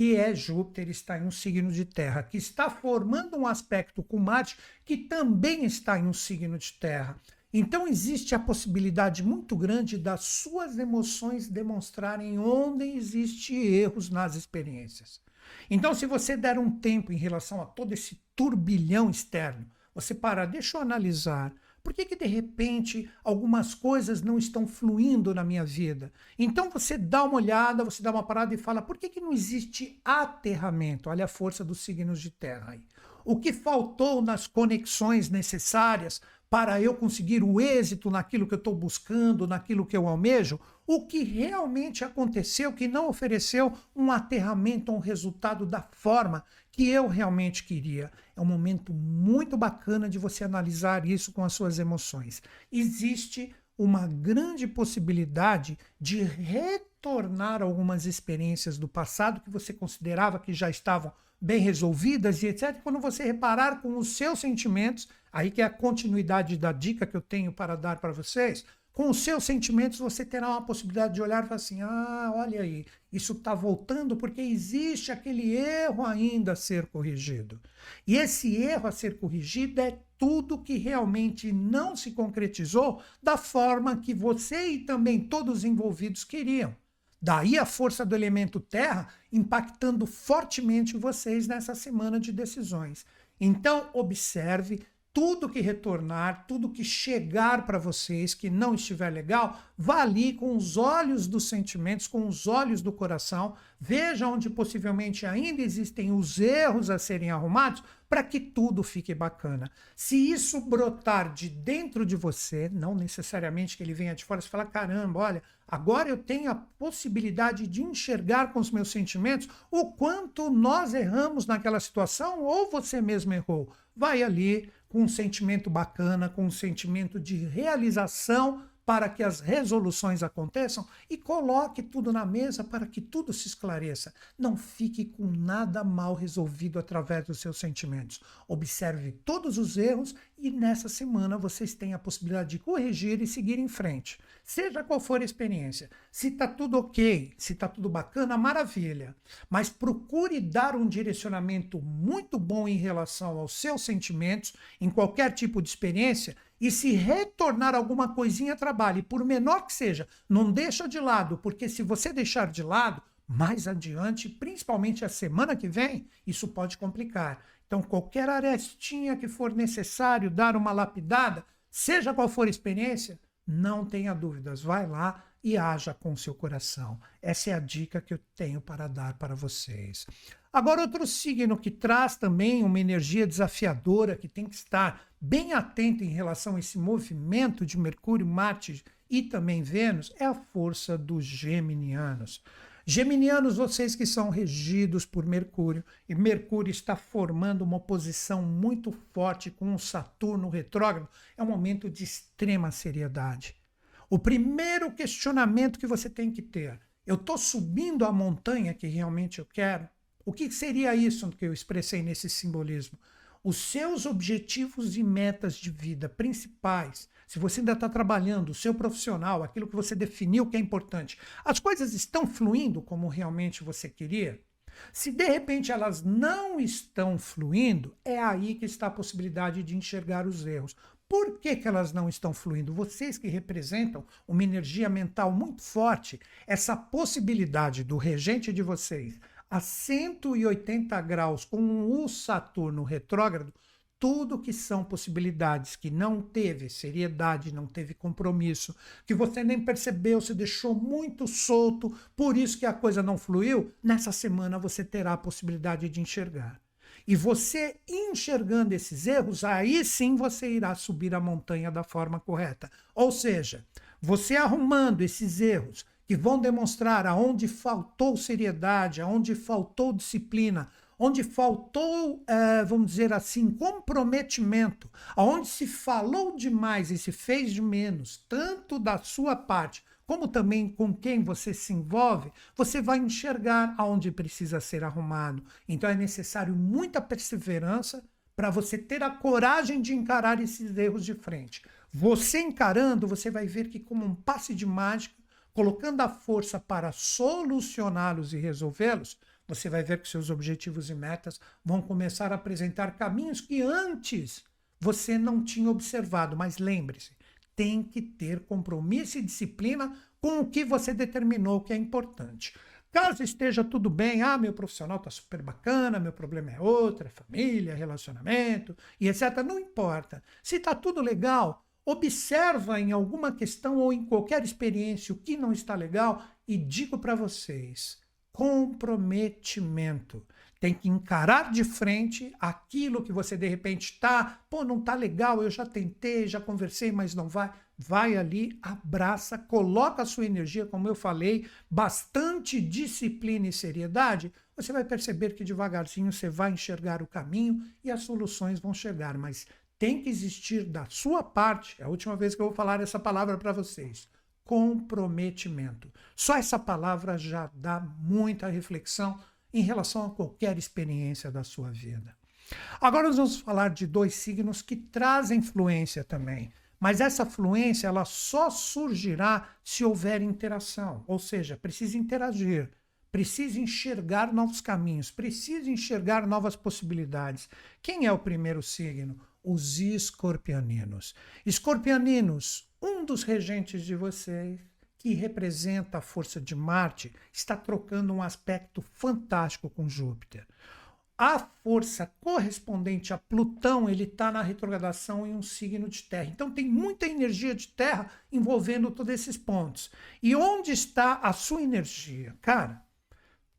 que é Júpiter, está em um signo de terra, que está formando um aspecto com Marte, que também está em um signo de terra. Então existe a possibilidade muito grande das suas emoções demonstrarem onde existe erros nas experiências. Então, se você der um tempo em relação a todo esse turbilhão externo, você para, deixa eu analisar por que, que de repente algumas coisas não estão fluindo na minha vida? Então você dá uma olhada, você dá uma parada e fala: por que, que não existe aterramento? Olha a força dos signos de terra aí. O que faltou nas conexões necessárias para eu conseguir o êxito naquilo que eu estou buscando, naquilo que eu almejo, o que realmente aconteceu que não ofereceu um aterramento, um resultado da forma que eu realmente queria. É um momento muito bacana de você analisar isso com as suas emoções. Existe uma grande possibilidade de retornar algumas experiências do passado que você considerava que já estavam bem resolvidas e etc. Quando você reparar com os seus sentimentos, aí que é a continuidade da dica que eu tenho para dar para vocês, com os seus sentimentos você terá uma possibilidade de olhar e falar assim: ah, olha aí, isso está voltando porque existe aquele erro ainda a ser corrigido. E esse erro a ser corrigido é tudo que realmente não se concretizou da forma que você e também todos os envolvidos queriam. Daí a força do elemento terra impactando fortemente vocês nessa semana de decisões. Então, observe, tudo que retornar, tudo que chegar para vocês que não estiver legal, vá ali com os olhos dos sentimentos, com os olhos do coração, veja onde possivelmente ainda existem os erros a serem arrumados para que tudo fique bacana. Se isso brotar de dentro de você, não necessariamente que ele venha de fora, você fala: caramba, olha, agora eu tenho a possibilidade de enxergar com os meus sentimentos o quanto nós erramos naquela situação ou você mesmo errou. Vai ali com um sentimento bacana, com um sentimento de realização para que as resoluções aconteçam e coloque tudo na mesa para que tudo se esclareça. Não fique com nada mal resolvido através dos seus sentimentos. Observe todos os erros e nessa semana vocês têm a possibilidade de corrigir e seguir em frente. Seja qual for a experiência. Se está tudo ok, se está tudo bacana, maravilha. Mas procure dar um direcionamento muito bom em relação aos seus sentimentos em qualquer tipo de experiência e se retornar alguma coisinha, trabalhe, por menor que seja, não deixa de lado, porque se você deixar de lado, mais adiante, principalmente a semana que vem, isso pode complicar. Então, qualquer arestinha que for necessário dar uma lapidada, seja qual for a experiência, não tenha dúvidas, vai lá e haja com seu coração. Essa é a dica que eu tenho para dar para vocês. Agora, outro signo que traz também uma energia desafiadora, que tem que estar bem atento em relação a esse movimento de Mercúrio, Marte e também Vênus, é a força dos geminianos. Geminianos, vocês que são regidos por Mercúrio, e Mercúrio está formando uma oposição muito forte com o Saturno retrógrado, é um momento de extrema seriedade. O primeiro questionamento que você tem que ter: eu estou subindo a montanha que realmente eu quero? O que seria isso que eu expressei nesse simbolismo? Os seus objetivos e metas de vida principais, se você ainda está trabalhando, o seu profissional, aquilo que você definiu que é importante, as coisas estão fluindo como realmente você queria? Se de repente elas não estão fluindo, é aí que está a possibilidade de enxergar os erros. Por que, que elas não estão fluindo? Vocês que representam uma energia mental muito forte, essa possibilidade do regente de vocês a 180 graus com o Saturno retrógrado, tudo que são possibilidades que não teve seriedade, não teve compromisso, que você nem percebeu, se deixou muito solto, por isso que a coisa não fluiu, nessa semana você terá a possibilidade de enxergar. E você enxergando esses erros, aí sim você irá subir a montanha da forma correta. Ou seja, você arrumando esses erros, que vão demonstrar aonde faltou seriedade, aonde faltou disciplina, onde faltou, é, vamos dizer assim, comprometimento, aonde se falou demais e se fez de menos, tanto da sua parte como também com quem você se envolve, você vai enxergar aonde precisa ser arrumado. Então é necessário muita perseverança para você ter a coragem de encarar esses erros de frente. Você encarando, você vai ver que como um passe de mágica colocando a força para solucioná-los e resolvê-los, você vai ver que seus objetivos e metas vão começar a apresentar caminhos que antes você não tinha observado. Mas lembre-se, tem que ter compromisso e disciplina com o que você determinou que é importante. Caso esteja tudo bem, ah, meu profissional está super bacana, meu problema é outro, é família, relacionamento e etc. Não importa. Se está tudo legal, observa em alguma questão ou em qualquer experiência o que não está legal e digo para vocês: comprometimento. Tem que encarar de frente aquilo que você de repente está, pô, não tá legal, eu já tentei, já conversei, mas não vai. Vai ali, abraça, coloca a sua energia, como eu falei, bastante disciplina e seriedade. Você vai perceber que devagarzinho você vai enxergar o caminho e as soluções vão chegar, mas tem que existir da sua parte, é a última vez que eu vou falar essa palavra para vocês, comprometimento. Só essa palavra já dá muita reflexão em relação a qualquer experiência da sua vida. Agora nós vamos falar de dois signos que trazem fluência também. Mas essa fluência ela só surgirá se houver interação, ou seja, precisa interagir, precisa enxergar novos caminhos, precisa enxergar novas possibilidades. Quem é o primeiro signo? Os escorpianinos. Escorpianinos, um dos regentes de vocês, que representa a força de Marte, está trocando um aspecto fantástico com Júpiter. A força correspondente a Plutão, ele está na retrogradação em um signo de terra. Então tem muita energia de terra envolvendo todos esses pontos. E onde está a sua energia? Cara,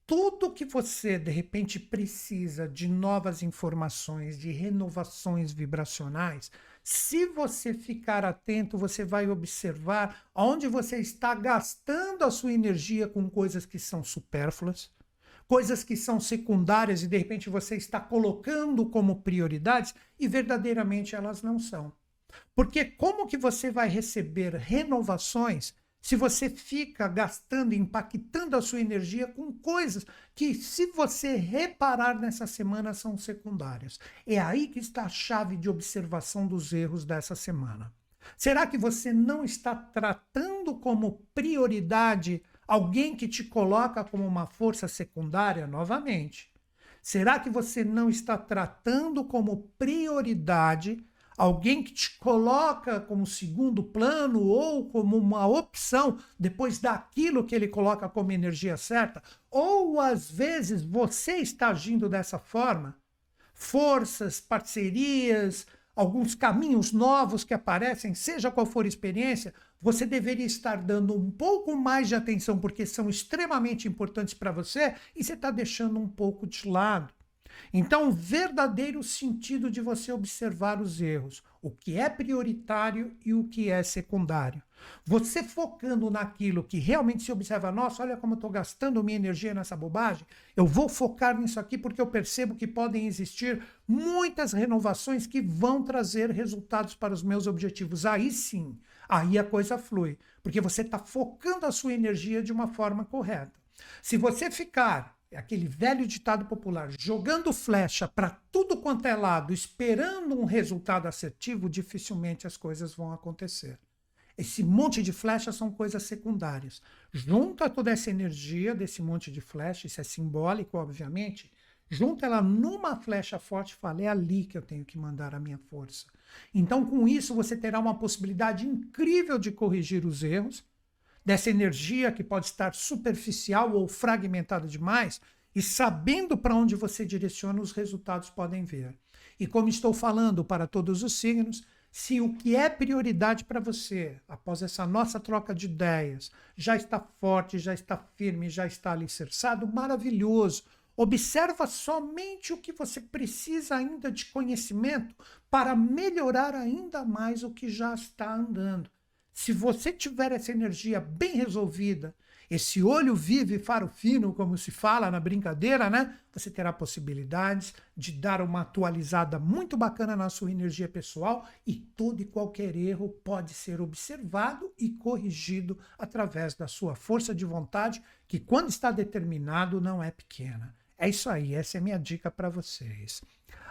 tudo que você de repente precisa de novas informações, de renovações vibracionais, se você ficar atento, você vai observar onde você está gastando a sua energia com coisas que são supérfluas, coisas que são secundárias e de repente você está colocando como prioridades e verdadeiramente elas não são. Porque como que você vai receber renovações se você fica gastando, impactando a sua energia com coisas que, se você reparar nessa semana, são secundárias. É aí que está a chave de observação dos erros dessa semana. Será que você não está tratando como prioridade alguém que te coloca como uma força secundária novamente? Será que você não está tratando como prioridade alguém que te coloca como segundo plano ou como uma opção depois daquilo que ele coloca como energia certa? Ou às vezes você está agindo dessa forma? Forças, parcerias, alguns caminhos novos que aparecem, seja qual for a experiência, você deveria estar dando um pouco mais de atenção porque são extremamente importantes para você e você está deixando um pouco de lado. Então, o verdadeiro sentido de você observar os erros, o que é prioritário e o que é secundário. Você focando naquilo que realmente se observa, nossa, olha como eu estou gastando minha energia nessa bobagem, eu vou focar nisso aqui porque eu percebo que podem existir muitas renovações que vão trazer resultados para os meus objetivos. Aí sim, aí a coisa flui, porque você está focando a sua energia de uma forma correta. Se você ficar aquele velho ditado popular, jogando flecha para tudo quanto é lado, esperando um resultado assertivo, dificilmente as coisas vão acontecer. Esse monte de flechas são coisas secundárias. Junta toda essa energia desse monte de flecha, isso é simbólico, obviamente, junta ela numa flecha forte e fala: é ali que eu tenho que mandar a minha força. Então, com isso, você terá uma possibilidade incrível de corrigir os erros dessa energia que pode estar superficial ou fragmentada demais, e sabendo para onde você direciona, os resultados podem vir. E como estou falando para todos os signos, se o que é prioridade para você, após essa nossa troca de ideias, já está forte, já está firme, já está alicerçado, maravilhoso. Observa somente o que você precisa ainda de conhecimento para melhorar ainda mais o que já está andando. Se você tiver essa energia bem resolvida, esse olho vivo e faro fino, como se fala na brincadeira, né? Você terá possibilidades de dar uma atualizada muito bacana na sua energia pessoal e todo e qualquer erro pode ser observado e corrigido através da sua força de vontade, que quando está determinado não é pequena. É isso aí, essa é minha dica para vocês.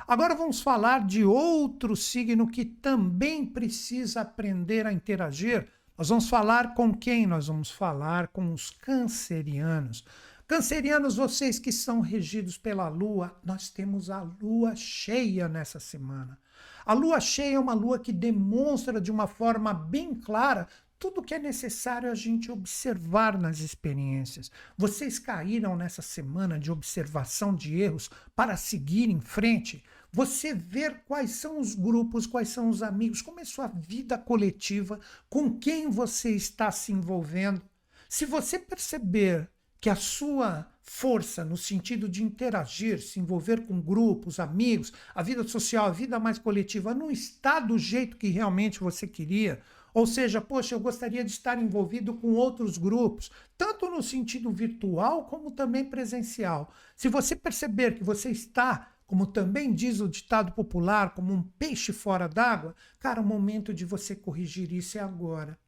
Agora vamos falar de outro signo que também precisa aprender a interagir. Nós vamos falar com quem? Nós vamos falar com os cancerianos. Cancerianos, vocês que são regidos pela lua, nós temos a lua cheia nessa semana. A lua cheia é uma lua que demonstra de uma forma bem clara tudo que é necessário a gente observar nas experiências. Vocês caíram nessa semana de observação de erros para seguir em frente. Você ver quais são os grupos, quais são os amigos, como é sua vida coletiva, com quem você está se envolvendo. Se você perceber que a sua força no sentido de interagir, se envolver com grupos, amigos, a vida social, a vida mais coletiva não está do jeito que realmente você queria, ou seja, poxa, eu gostaria de estar envolvido com outros grupos, tanto no sentido virtual como também presencial. Se você perceber que você está, como também diz o ditado popular, como um peixe fora d'água, cara, o momento de você corrigir isso é agora.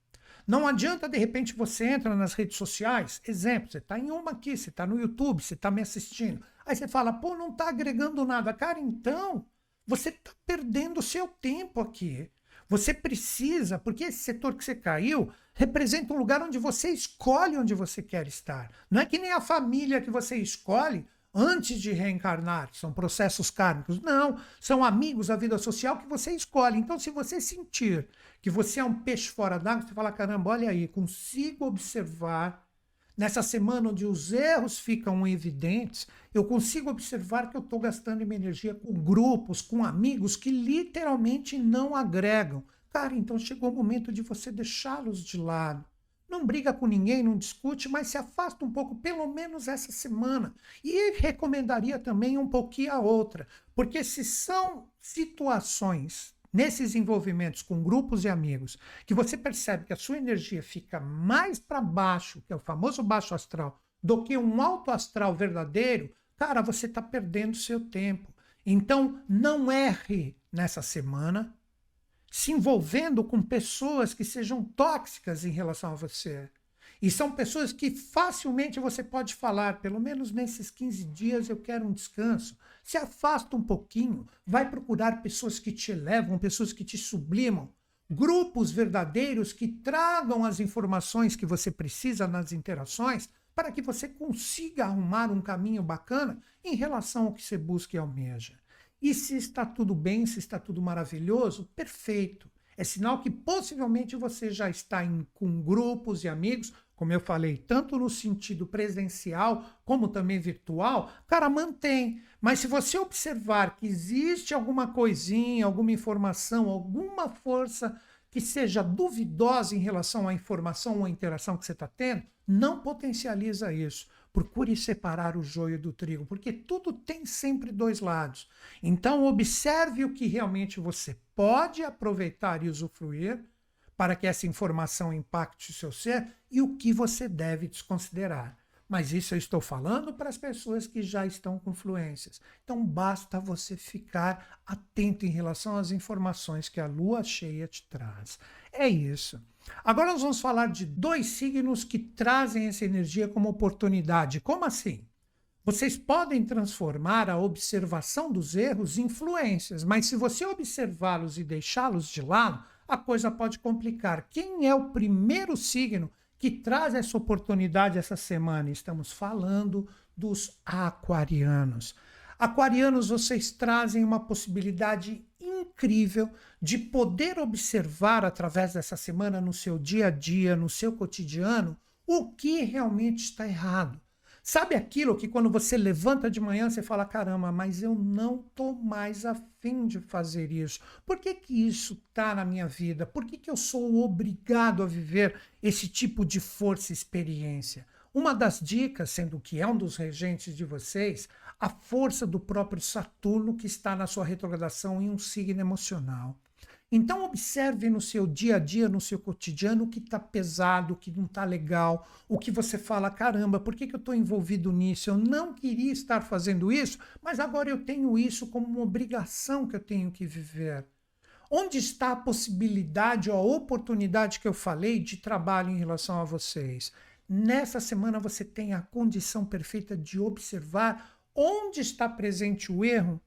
Não adianta, de repente, você entra nas redes sociais, exemplo, você está em uma aqui, você está no YouTube, você está me assistindo. Aí você fala, pô, não está agregando nada. Cara, então, você está perdendo o seu tempo aqui. Você precisa, porque esse setor que você caiu representa um lugar onde você escolhe onde você quer estar. Não é que nem a família que você escolhe antes de reencarnar, são processos kármicos. Não, são amigos da vida social que você escolhe. Então, se você sentir que você é um peixe fora d'água, você fala: caramba, olha aí, consigo observar Nessa semana onde os erros ficam evidentes, eu consigo observar que eu estou gastando minha energia com grupos, com amigos que literalmente não agregam. Cara, então chegou o momento de você deixá-los de lado. Não briga com ninguém, não discute, mas se afasta um pouco, pelo menos essa semana. E recomendaria também um pouquinho a outra, porque se são situações nesses envolvimentos com grupos e amigos, que você percebe que a sua energia fica mais para baixo, que é o famoso baixo astral, do que um alto astral verdadeiro, cara, você está perdendo seu tempo. Então, não erre nessa semana se envolvendo com pessoas que sejam tóxicas em relação a você. E são pessoas que facilmente você pode falar, pelo menos nesses 15 dias eu quero um descanso. Se afasta um pouquinho, vai procurar pessoas que te elevam, pessoas que te sublimam, grupos verdadeiros que tragam as informações que você precisa nas interações para que você consiga arrumar um caminho bacana em relação ao que você busca e almeja. E se está tudo bem, se está tudo maravilhoso, perfeito. É sinal que possivelmente você já está em, com grupos e amigos, como eu falei, tanto no sentido presencial como também virtual. Cara, mantém. Mas se você observar que existe alguma coisinha, alguma informação, alguma força que seja duvidosa em relação à informação ou à interação que você está tendo, não potencializa isso. Procure separar o joio do trigo, porque tudo tem sempre dois lados. Então, observe o que realmente você pode aproveitar e usufruir para que essa informação impacte o seu ser e o que você deve desconsiderar. Mas isso eu estou falando para as pessoas que já estão com fluências. Então basta você ficar atento em relação às informações que a lua cheia te traz. É isso. Agora nós vamos falar de dois signos que trazem essa energia como oportunidade. Como assim? Vocês podem transformar a observação dos erros em influências, mas se você observá-los e deixá-los de lado, a coisa pode complicar. Quem é o primeiro signo que traz essa oportunidade essa semana? Estamos falando dos aquarianos. Aquarianos, vocês trazem uma possibilidade incrível de poder observar através dessa semana no seu dia a dia, no seu cotidiano, o que realmente está errado. Sabe aquilo que quando você levanta de manhã você fala: caramba, mas eu não estou mais afim de fazer isso. Por que, que isso está na minha vida? Por que, que eu sou obrigado a viver esse tipo de força e experiência? Uma das dicas, sendo que é um dos regentes de vocês, a força do próprio Saturno que está na sua retrogradação em um signo emocional. Então observe no seu dia a dia, no seu cotidiano, o que está pesado, o que não está legal, o que você fala, caramba, por que, que eu estou envolvido nisso? Eu não queria estar fazendo isso, mas agora eu tenho isso como uma obrigação que eu tenho que viver. Onde está a possibilidade ou a oportunidade que eu falei de trabalho em relação a vocês? Nessa semana você tem a condição perfeita de observar onde está presente o erro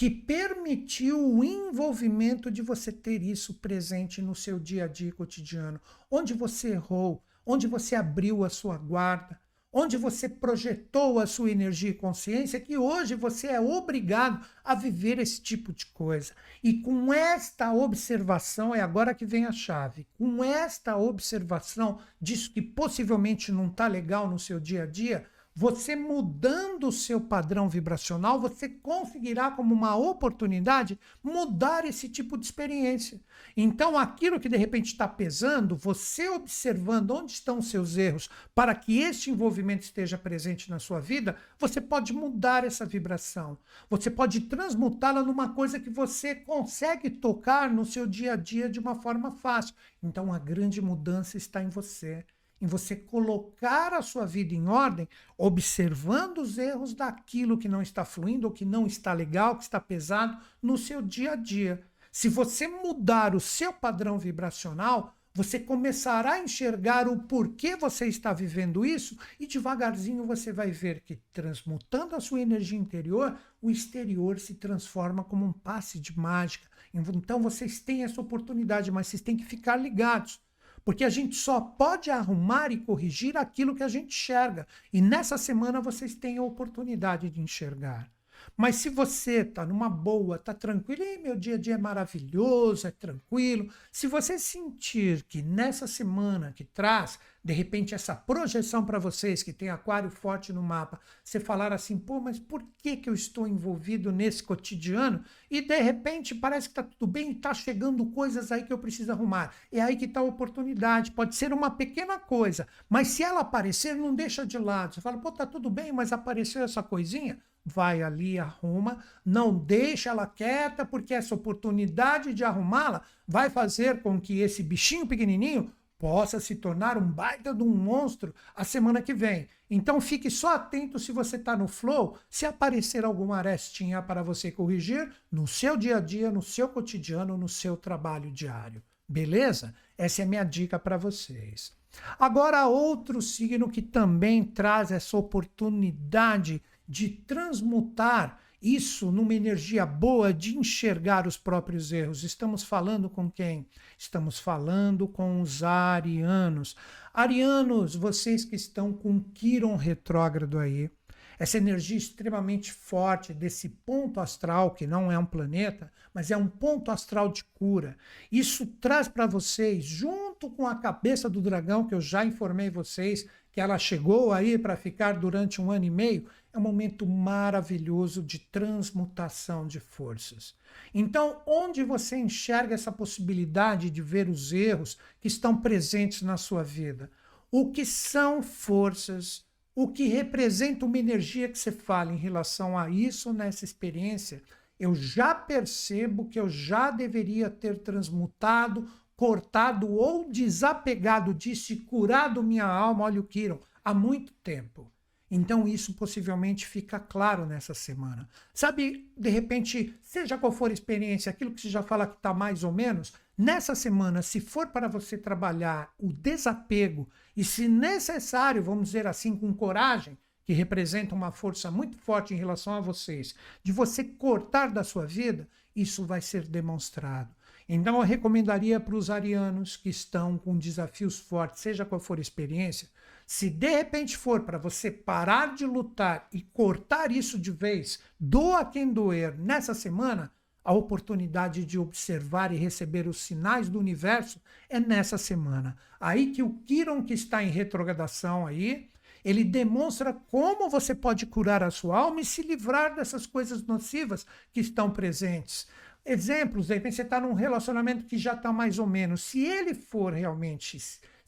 que permitiu o envolvimento de você ter isso presente no seu dia a dia cotidiano, onde você errou, onde você abriu a sua guarda, onde você projetou a sua energia e consciência, que hoje você é obrigado a viver esse tipo de coisa. E com esta observação, é agora que vem a chave, com esta observação disso que possivelmente não está legal no seu dia a dia, você mudando o seu padrão vibracional, você conseguirá, como uma oportunidade, mudar esse tipo de experiência. Então, aquilo que de repente está pesando, você observando onde estão os seus erros, para que este envolvimento esteja presente na sua vida, você pode mudar essa vibração. Você pode transmutá-la numa coisa que você consegue tocar no seu dia a dia de uma forma fácil. Então, a grande mudança está em você em você colocar a sua vida em ordem, observando os erros daquilo que não está fluindo, ou que não está legal, que está pesado no seu dia a dia. Se você mudar o seu padrão vibracional, você começará a enxergar o porquê você está vivendo isso e devagarzinho você vai ver que transmutando a sua energia interior, o exterior se transforma como um passe de mágica. Então vocês têm essa oportunidade, mas vocês têm que ficar ligados porque a gente só pode arrumar e corrigir aquilo que a gente enxerga. E nessa semana vocês têm a oportunidade de enxergar. Mas se você está numa boa, está tranquilo, e meu dia a dia é maravilhoso, é tranquilo. Se você sentir que nessa semana que traz, de repente, essa projeção para vocês que tem aquário forte no mapa, você falar assim, pô, mas por que, que eu estou envolvido nesse cotidiano? E de repente parece que está tudo bem está chegando coisas aí que eu preciso arrumar. É aí que está a oportunidade. Pode ser uma pequena coisa, mas se ela aparecer, não deixa de lado. Você fala, pô, tá tudo bem, mas apareceu essa coisinha vai ali, arruma, não deixa ela quieta, porque essa oportunidade de arrumá-la vai fazer com que esse bichinho pequenininho possa se tornar um baita de um monstro a semana que vem. Então fique só atento se você está no flow, se aparecer alguma arestinha para você corrigir no seu dia a dia, no seu cotidiano, no seu trabalho diário. Beleza? Essa é a minha dica para vocês. Agora, outro signo que também traz essa oportunidade de transmutar isso numa energia boa de enxergar os próprios erros. Estamos falando com quem? Estamos falando com os arianos. Arianos, vocês que estão com Quiron retrógrado aí, essa energia extremamente forte desse ponto astral, que não é um planeta, mas é um ponto astral de cura. Isso traz para vocês, junto com a cabeça do dragão, que eu já informei vocês, que ela chegou aí para ficar durante um ano e meio, é um momento maravilhoso de transmutação de forças. Então, onde você enxerga essa possibilidade de ver os erros que estão presentes na sua vida? O que são forças? O que representa uma energia que você fala em relação a isso nessa experiência? Eu já percebo que eu já deveria ter transmutado cortado ou desapegado disso e curado minha alma, olha o Kiron, há muito tempo. Então isso possivelmente fica claro nessa semana. Sabe, de repente, seja qual for a experiência, aquilo que você já fala que está mais ou menos, nessa semana, se for para você trabalhar o desapego e se necessário, vamos dizer assim, com coragem, que representa uma força muito forte em relação a vocês, de você cortar da sua vida, isso vai ser demonstrado. Então eu recomendaria para os arianos que estão com desafios fortes, seja qual for a experiência, se de repente for para você parar de lutar e cortar isso de vez, doa quem doer nessa semana, a oportunidade de observar e receber os sinais do universo é nessa semana. Aí que o Kiron que está em retrogradação aí, ele demonstra como você pode curar a sua alma e se livrar dessas coisas nocivas que estão presentes. Exemplos, de repente você está num relacionamento que já está mais ou menos. Se ele for realmente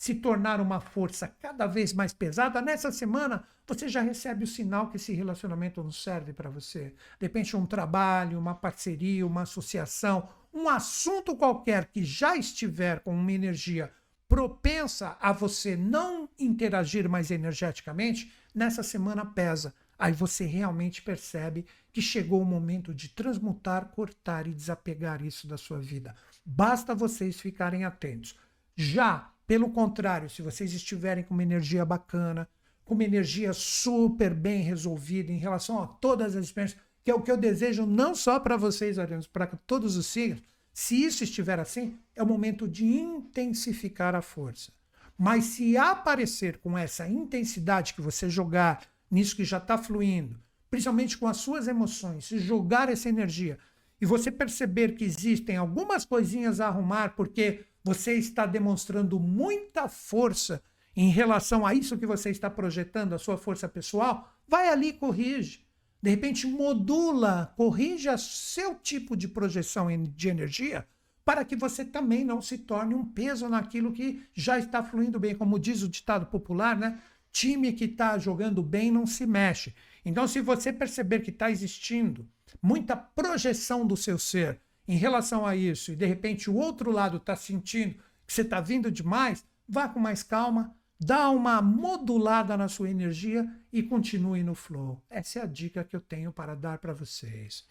se tornar uma força cada vez mais pesada, nessa semana você já recebe o sinal que esse relacionamento não serve para você. De repente, um trabalho, uma parceria, uma associação, um assunto qualquer que já estiver com uma energia propensa a você não interagir mais energeticamente, nessa semana pesa. Aí você realmente percebe que chegou o momento de transmutar, cortar e desapegar isso da sua vida. Basta vocês ficarem atentos. Já, pelo contrário, se vocês estiverem com uma energia bacana, com uma energia super bem resolvida em relação a todas as experiências, que é o que eu desejo não só para vocês, Arianos, para todos os signos, se isso estiver assim, é o momento de intensificar a força. Mas se aparecer com essa intensidade que você jogar nisso que já está fluindo, principalmente com as suas emoções, se jogar essa energia e você perceber que existem algumas coisinhas a arrumar porque você está demonstrando muita força em relação a isso que você está projetando, a sua força pessoal, vai ali e corrige. De repente, modula, corrige o seu tipo de projeção de energia para que você também não se torne um peso naquilo que já está fluindo bem. Como diz o ditado popular, né? time que está jogando bem não se mexe. Então, se você perceber que está existindo muita projeção do seu ser em relação a isso, e de repente o outro lado está sentindo que você está vindo demais, vá com mais calma, dá uma modulada na sua energia e continue no flow. Essa é a dica que eu tenho para dar para vocês.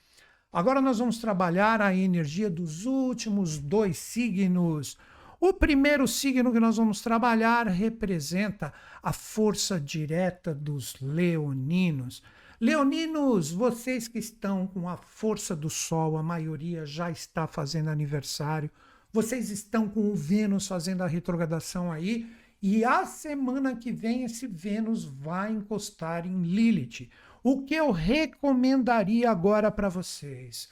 Agora nós vamos trabalhar a energia dos últimos dois signos. O primeiro signo que nós vamos trabalhar representa a força direta dos leoninos. Leoninos, vocês que estão com a força do Sol, a maioria já está fazendo aniversário, vocês estão com o Vênus fazendo a retrogradação aí, e a semana que vem esse Vênus vai encostar em Lilith. O que eu recomendaria agora para vocês?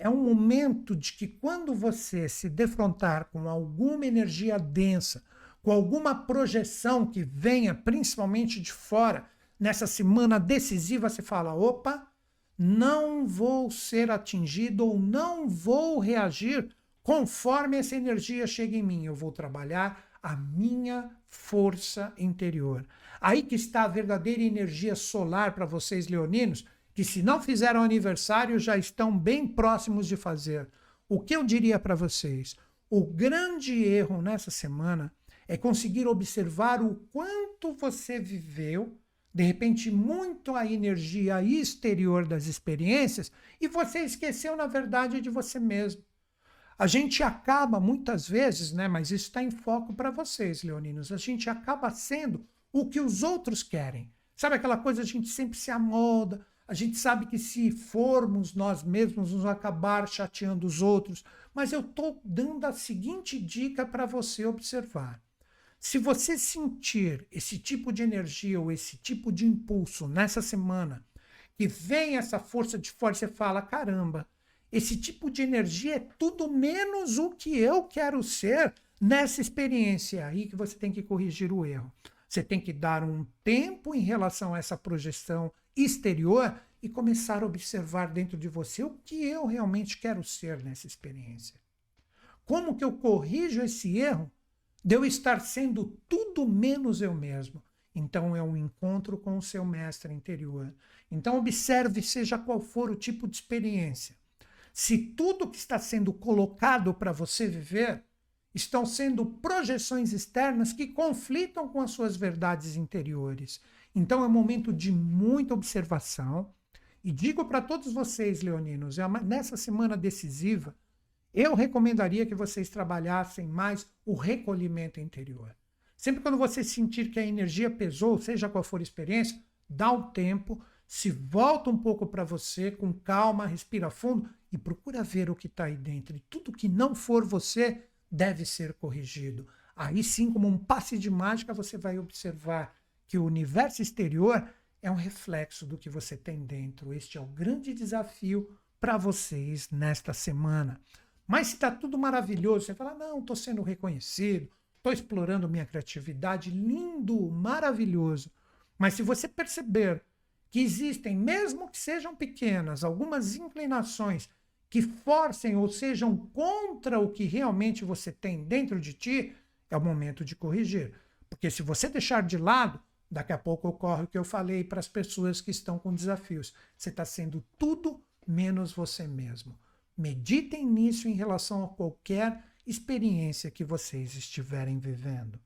é um momento de que quando você se defrontar com alguma energia densa, com alguma projeção que venha principalmente de fora, nessa semana decisiva, você fala: opa, não vou ser atingido ou não vou reagir conforme essa energia chega em mim. Eu vou trabalhar a minha força interior. Aí que está a verdadeira energia solar para vocês, leoninos que se não fizeram aniversário já estão bem próximos de fazer. O que eu diria para vocês? O grande erro nessa semana é conseguir observar o quanto você viveu, de repente, muito a energia exterior das experiências, e você esqueceu, na verdade, de você mesmo. A gente acaba muitas vezes, né, mas isso está em foco para vocês, leoninos, a gente acaba sendo o que os outros querem. Sabe aquela coisa, a gente sempre se amolda, a gente sabe que se formos nós mesmos, nos acabar chateando os outros. Mas eu estou dando a seguinte dica para você observar. Se você sentir esse tipo de energia ou esse tipo de impulso nessa semana, que vem essa força de fora, você fala: caramba, esse tipo de energia é tudo menos o que eu quero ser nessa experiência. Aí que você tem que corrigir o erro. Você tem que dar um tempo em relação a essa projeção exterior e começar a observar dentro de você o que eu realmente quero ser nessa experiência. Como que eu corrijo esse erro de eu estar sendo tudo menos eu mesmo? Então é um encontro com o seu mestre interior. Então observe, seja qual for o tipo de experiência. Se tudo que está sendo colocado para você viver estão sendo projeções externas que conflitam com as suas verdades interiores. Então é um momento de muita observação. E digo para todos vocês, leoninos, é nessa semana decisiva, eu recomendaria que vocês trabalhassem mais o recolhimento interior. Sempre quando você sentir que a energia pesou, seja qual for a experiência, dá um tempo, se volta um pouco para você com calma, respira fundo e procura ver o que está aí dentro. E tudo que não for você deve ser corrigido. Aí sim, como um passe de mágica, você vai observar que o universo exterior é um reflexo do que você tem dentro. Este é o grande desafio para vocês nesta semana. Mas se está tudo maravilhoso, você fala: não, estou sendo reconhecido, estou explorando minha criatividade, lindo, maravilhoso. Mas se você perceber que existem, mesmo que sejam pequenas, algumas inclinações que forcem ou sejam contra o que realmente você tem dentro de ti, é o momento de corrigir. Porque se você deixar de lado, Daqui a pouco ocorre o que eu falei para as pessoas que estão com desafios. Você está sendo tudo menos você mesmo. Meditem nisso em relação a qualquer experiência que vocês estiverem vivendo.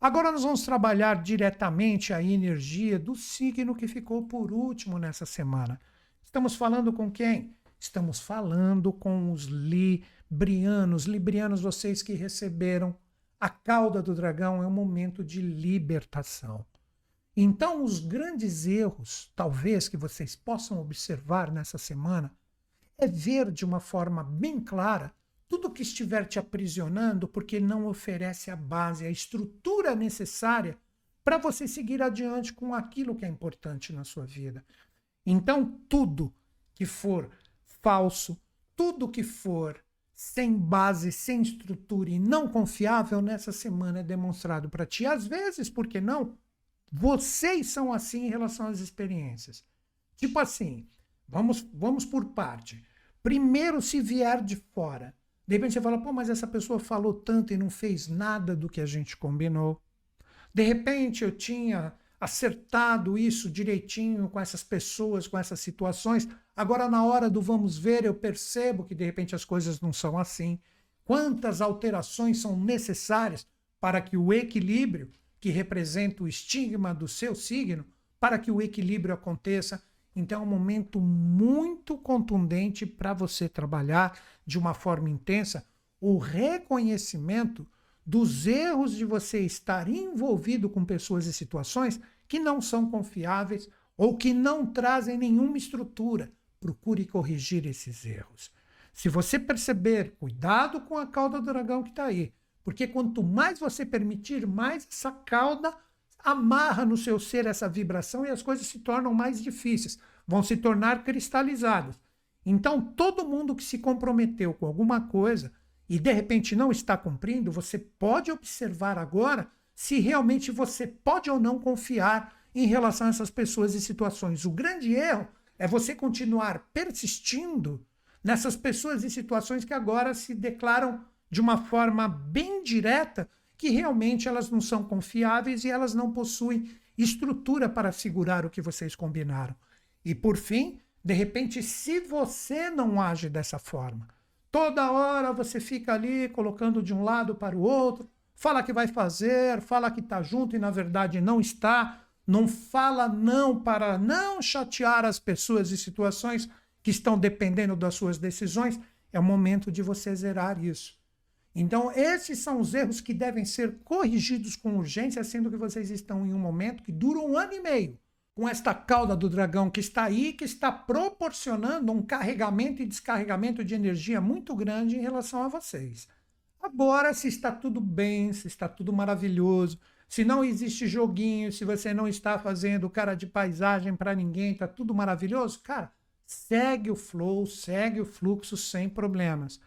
Agora nós vamos trabalhar diretamente a energia do signo que ficou por último nessa semana. Estamos falando com quem? Estamos falando com os librianos. Librianos, vocês que receberam a cauda do dragão é um momento de libertação. Então, os grandes erros, talvez, que vocês possam observar nessa semana, é ver de uma forma bem clara tudo que estiver te aprisionando, porque não oferece a base, a estrutura necessária para você seguir adiante com aquilo que é importante na sua vida. Então, tudo que for falso, tudo que for sem base, sem estrutura e não confiável nessa semana é demonstrado para ti. Às vezes, por que não? Vocês são assim em relação às experiências. Tipo assim, vamos, vamos por parte. Primeiro, se vier de fora. De repente você fala, pô, mas essa pessoa falou tanto e não fez nada do que a gente combinou. De repente eu tinha acertado isso direitinho com essas pessoas, com essas situações. Agora, na hora do vamos ver, eu percebo que de repente as coisas não são assim. Quantas alterações são necessárias para que o equilíbrio, que representa o estigma do seu signo, para que o equilíbrio aconteça? Então, é um momento muito contundente para você trabalhar de uma forma intensa o reconhecimento dos erros de você estar envolvido com pessoas e situações que não são confiáveis ou que não trazem nenhuma estrutura. Procure corrigir esses erros. Se você perceber, cuidado com a cauda do dragão que está aí, porque quanto mais você permitir, mais essa cauda amarra no seu ser essa vibração e as coisas se tornam mais difíceis, vão se tornar cristalizadas. Então, todo mundo que se comprometeu com alguma coisa e de repente não está cumprindo, você pode observar agora se realmente você pode ou não confiar em relação a essas pessoas e situações. O grande erro é você continuar persistindo nessas pessoas e situações que agora se declaram de uma forma bem direta que realmente elas não são confiáveis e elas não possuem estrutura para segurar o que vocês combinaram. E por fim, de repente, se você não age dessa forma, Toda hora você fica ali colocando de um lado para o outro, fala que vai fazer, fala que está junto e na verdade não está. Não fala não para não chatear as pessoas e situações que estão dependendo das suas decisões. É o momento de você zerar isso. Então, esses são os erros que devem ser corrigidos com urgência, sendo que vocês estão em um momento que dura um ano e meio, com esta cauda do dragão que está aí, que está proporcionando um carregamento e descarregamento de energia muito grande em relação a vocês. Agora, se está tudo bem, se está tudo maravilhoso, se não existe joguinho, se você não está fazendo cara de paisagem para ninguém, está tudo maravilhoso, cara, segue o flow, segue o fluxo sem problemas.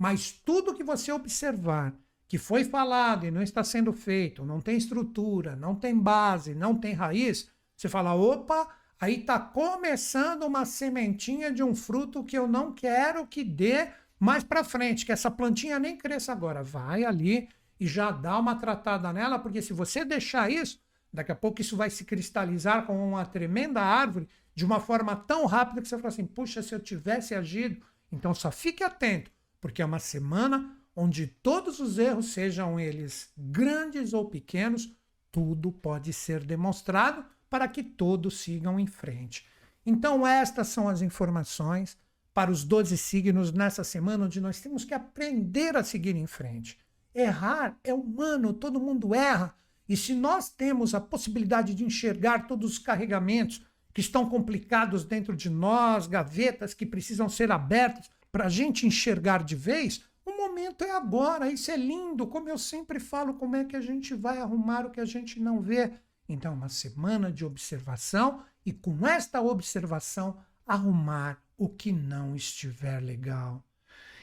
Mas tudo que você observar que foi falado e não está sendo feito, não tem estrutura, não tem base, não tem raiz, você fala: opa, aí está começando uma sementinha de um fruto que eu não quero que dê mais para frente, que essa plantinha nem cresça agora. Vai ali e já dá uma tratada nela, porque se você deixar isso, daqui a pouco isso vai se cristalizar como uma tremenda árvore de uma forma tão rápida que você fala assim: puxa, se eu tivesse agido. Então só fique atento porque é uma semana onde todos os erros, sejam eles grandes ou pequenos, tudo pode ser demonstrado para que todos sigam em frente. Então, estas são as informações para os 12 signos nessa semana, onde nós temos que aprender a seguir em frente. Errar é humano, todo mundo erra. E se nós temos a possibilidade de enxergar todos os carregamentos que estão complicados dentro de nós, gavetas que precisam ser abertas, para a gente enxergar de vez, o momento é agora. Isso é lindo. Como eu sempre falo, como é que a gente vai arrumar o que a gente não vê? Então, uma semana de observação e com esta observação arrumar o que não estiver legal.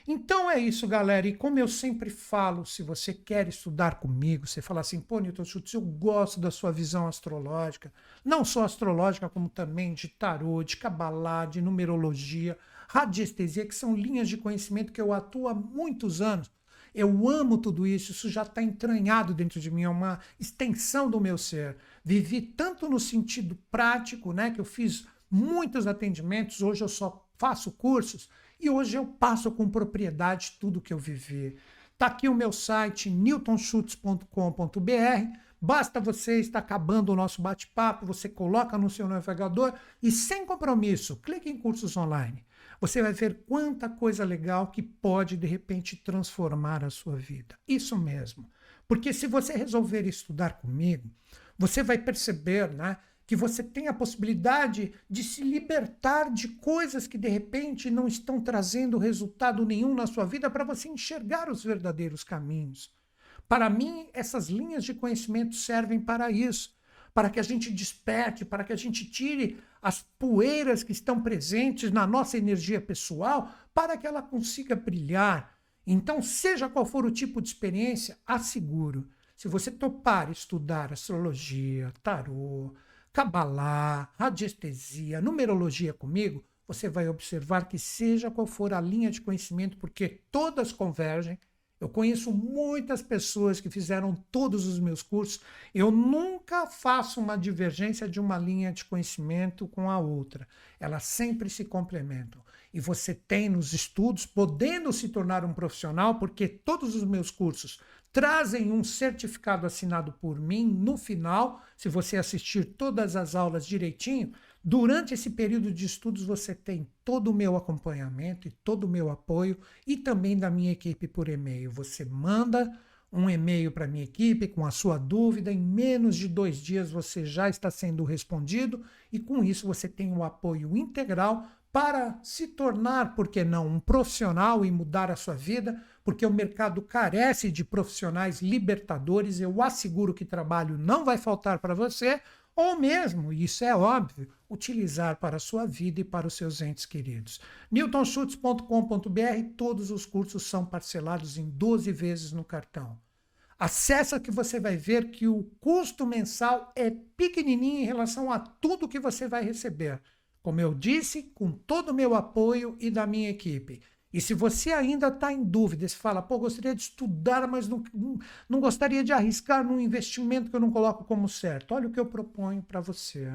Então é isso, galera. E como eu sempre falo, se você quer estudar comigo, você fala assim, pô, Newton Schultz, eu gosto da sua visão astrológica, não só astrológica, como também de tarô, de cabalá, de numerologia radiestesia, que são linhas de conhecimento que eu atuo há muitos anos. Eu amo tudo isso, isso já está entranhado dentro de mim, é uma extensão do meu ser. Vivi tanto no sentido prático, né, que eu fiz muitos atendimentos, hoje eu só faço cursos e hoje eu passo com propriedade tudo que eu vivi. Está aqui o meu site, newtonschutz.com.br. Basta você estar acabando o nosso bate-papo, você coloca no seu navegador e sem compromisso, clique em cursos online você vai ver quanta coisa legal que pode de repente transformar a sua vida. Isso mesmo. Porque se você resolver estudar comigo, você vai perceber, né, que você tem a possibilidade de se libertar de coisas que de repente não estão trazendo resultado nenhum na sua vida para você enxergar os verdadeiros caminhos. Para mim, essas linhas de conhecimento servem para isso para que a gente desperte, para que a gente tire as poeiras que estão presentes na nossa energia pessoal, para que ela consiga brilhar. Então, seja qual for o tipo de experiência, asseguro, se você topar estudar astrologia, tarô, cabalá, radiestesia, numerologia comigo, você vai observar que seja qual for a linha de conhecimento, porque todas convergem eu conheço muitas pessoas que fizeram todos os meus cursos. Eu nunca faço uma divergência de uma linha de conhecimento com a outra. Elas sempre se complementam. E você tem nos estudos, podendo se tornar um profissional, porque todos os meus cursos trazem um certificado assinado por mim no final, se você assistir todas as aulas direitinho, Durante esse período de estudos, você tem todo o meu acompanhamento e todo o meu apoio e também da minha equipe por e-mail. Você manda um e-mail para minha equipe com a sua dúvida, em menos de dois dias você já está sendo respondido e com isso você tem o apoio integral para se tornar, por que não, um profissional e mudar a sua vida, porque o mercado carece de profissionais libertadores. Eu asseguro que trabalho não vai faltar para você, ou mesmo, isso é óbvio, utilizar para a sua vida e para os seus entes queridos. newtonschutz.com.br, todos os cursos são parcelados em 12 vezes no cartão. Acesse que você vai ver que o custo mensal é pequenininho em relação a tudo que você vai receber. Como eu disse, com todo o meu apoio e da minha equipe. E se você ainda está em dúvida, se fala, pô, gostaria de estudar, mas não, não, gostaria de arriscar num investimento que eu não coloco como certo, olha o que eu proponho para você.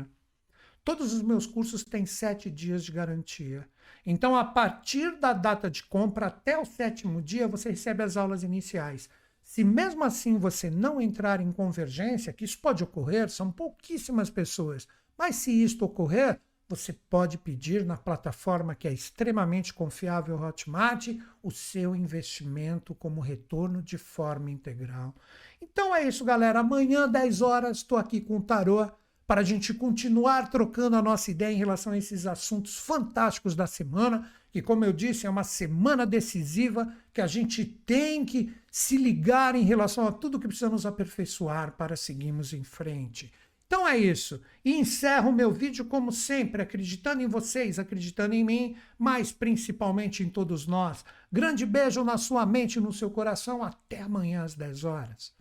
Todos os meus cursos têm sete dias de garantia. Então, a partir da data de compra até o sétimo dia, você recebe as aulas iniciais. Se mesmo assim você não entrar em convergência, que isso pode ocorrer, são pouquíssimas pessoas, mas se isto ocorrer, você pode pedir na plataforma que é extremamente confiável Hotmart o seu investimento como retorno de forma integral. Então é isso, galera. Amanhã, 10 horas, estou aqui com o Tarô para a gente continuar trocando a nossa ideia em relação a esses assuntos fantásticos da semana, que, como eu disse, é uma semana decisiva que a gente tem que se ligar em relação a tudo que precisamos aperfeiçoar para seguirmos em frente. Então é isso. E encerro o meu vídeo, como sempre, acreditando em vocês, acreditando em mim, mas principalmente em todos nós. Grande beijo na sua mente e no seu coração. Até amanhã às 10 horas.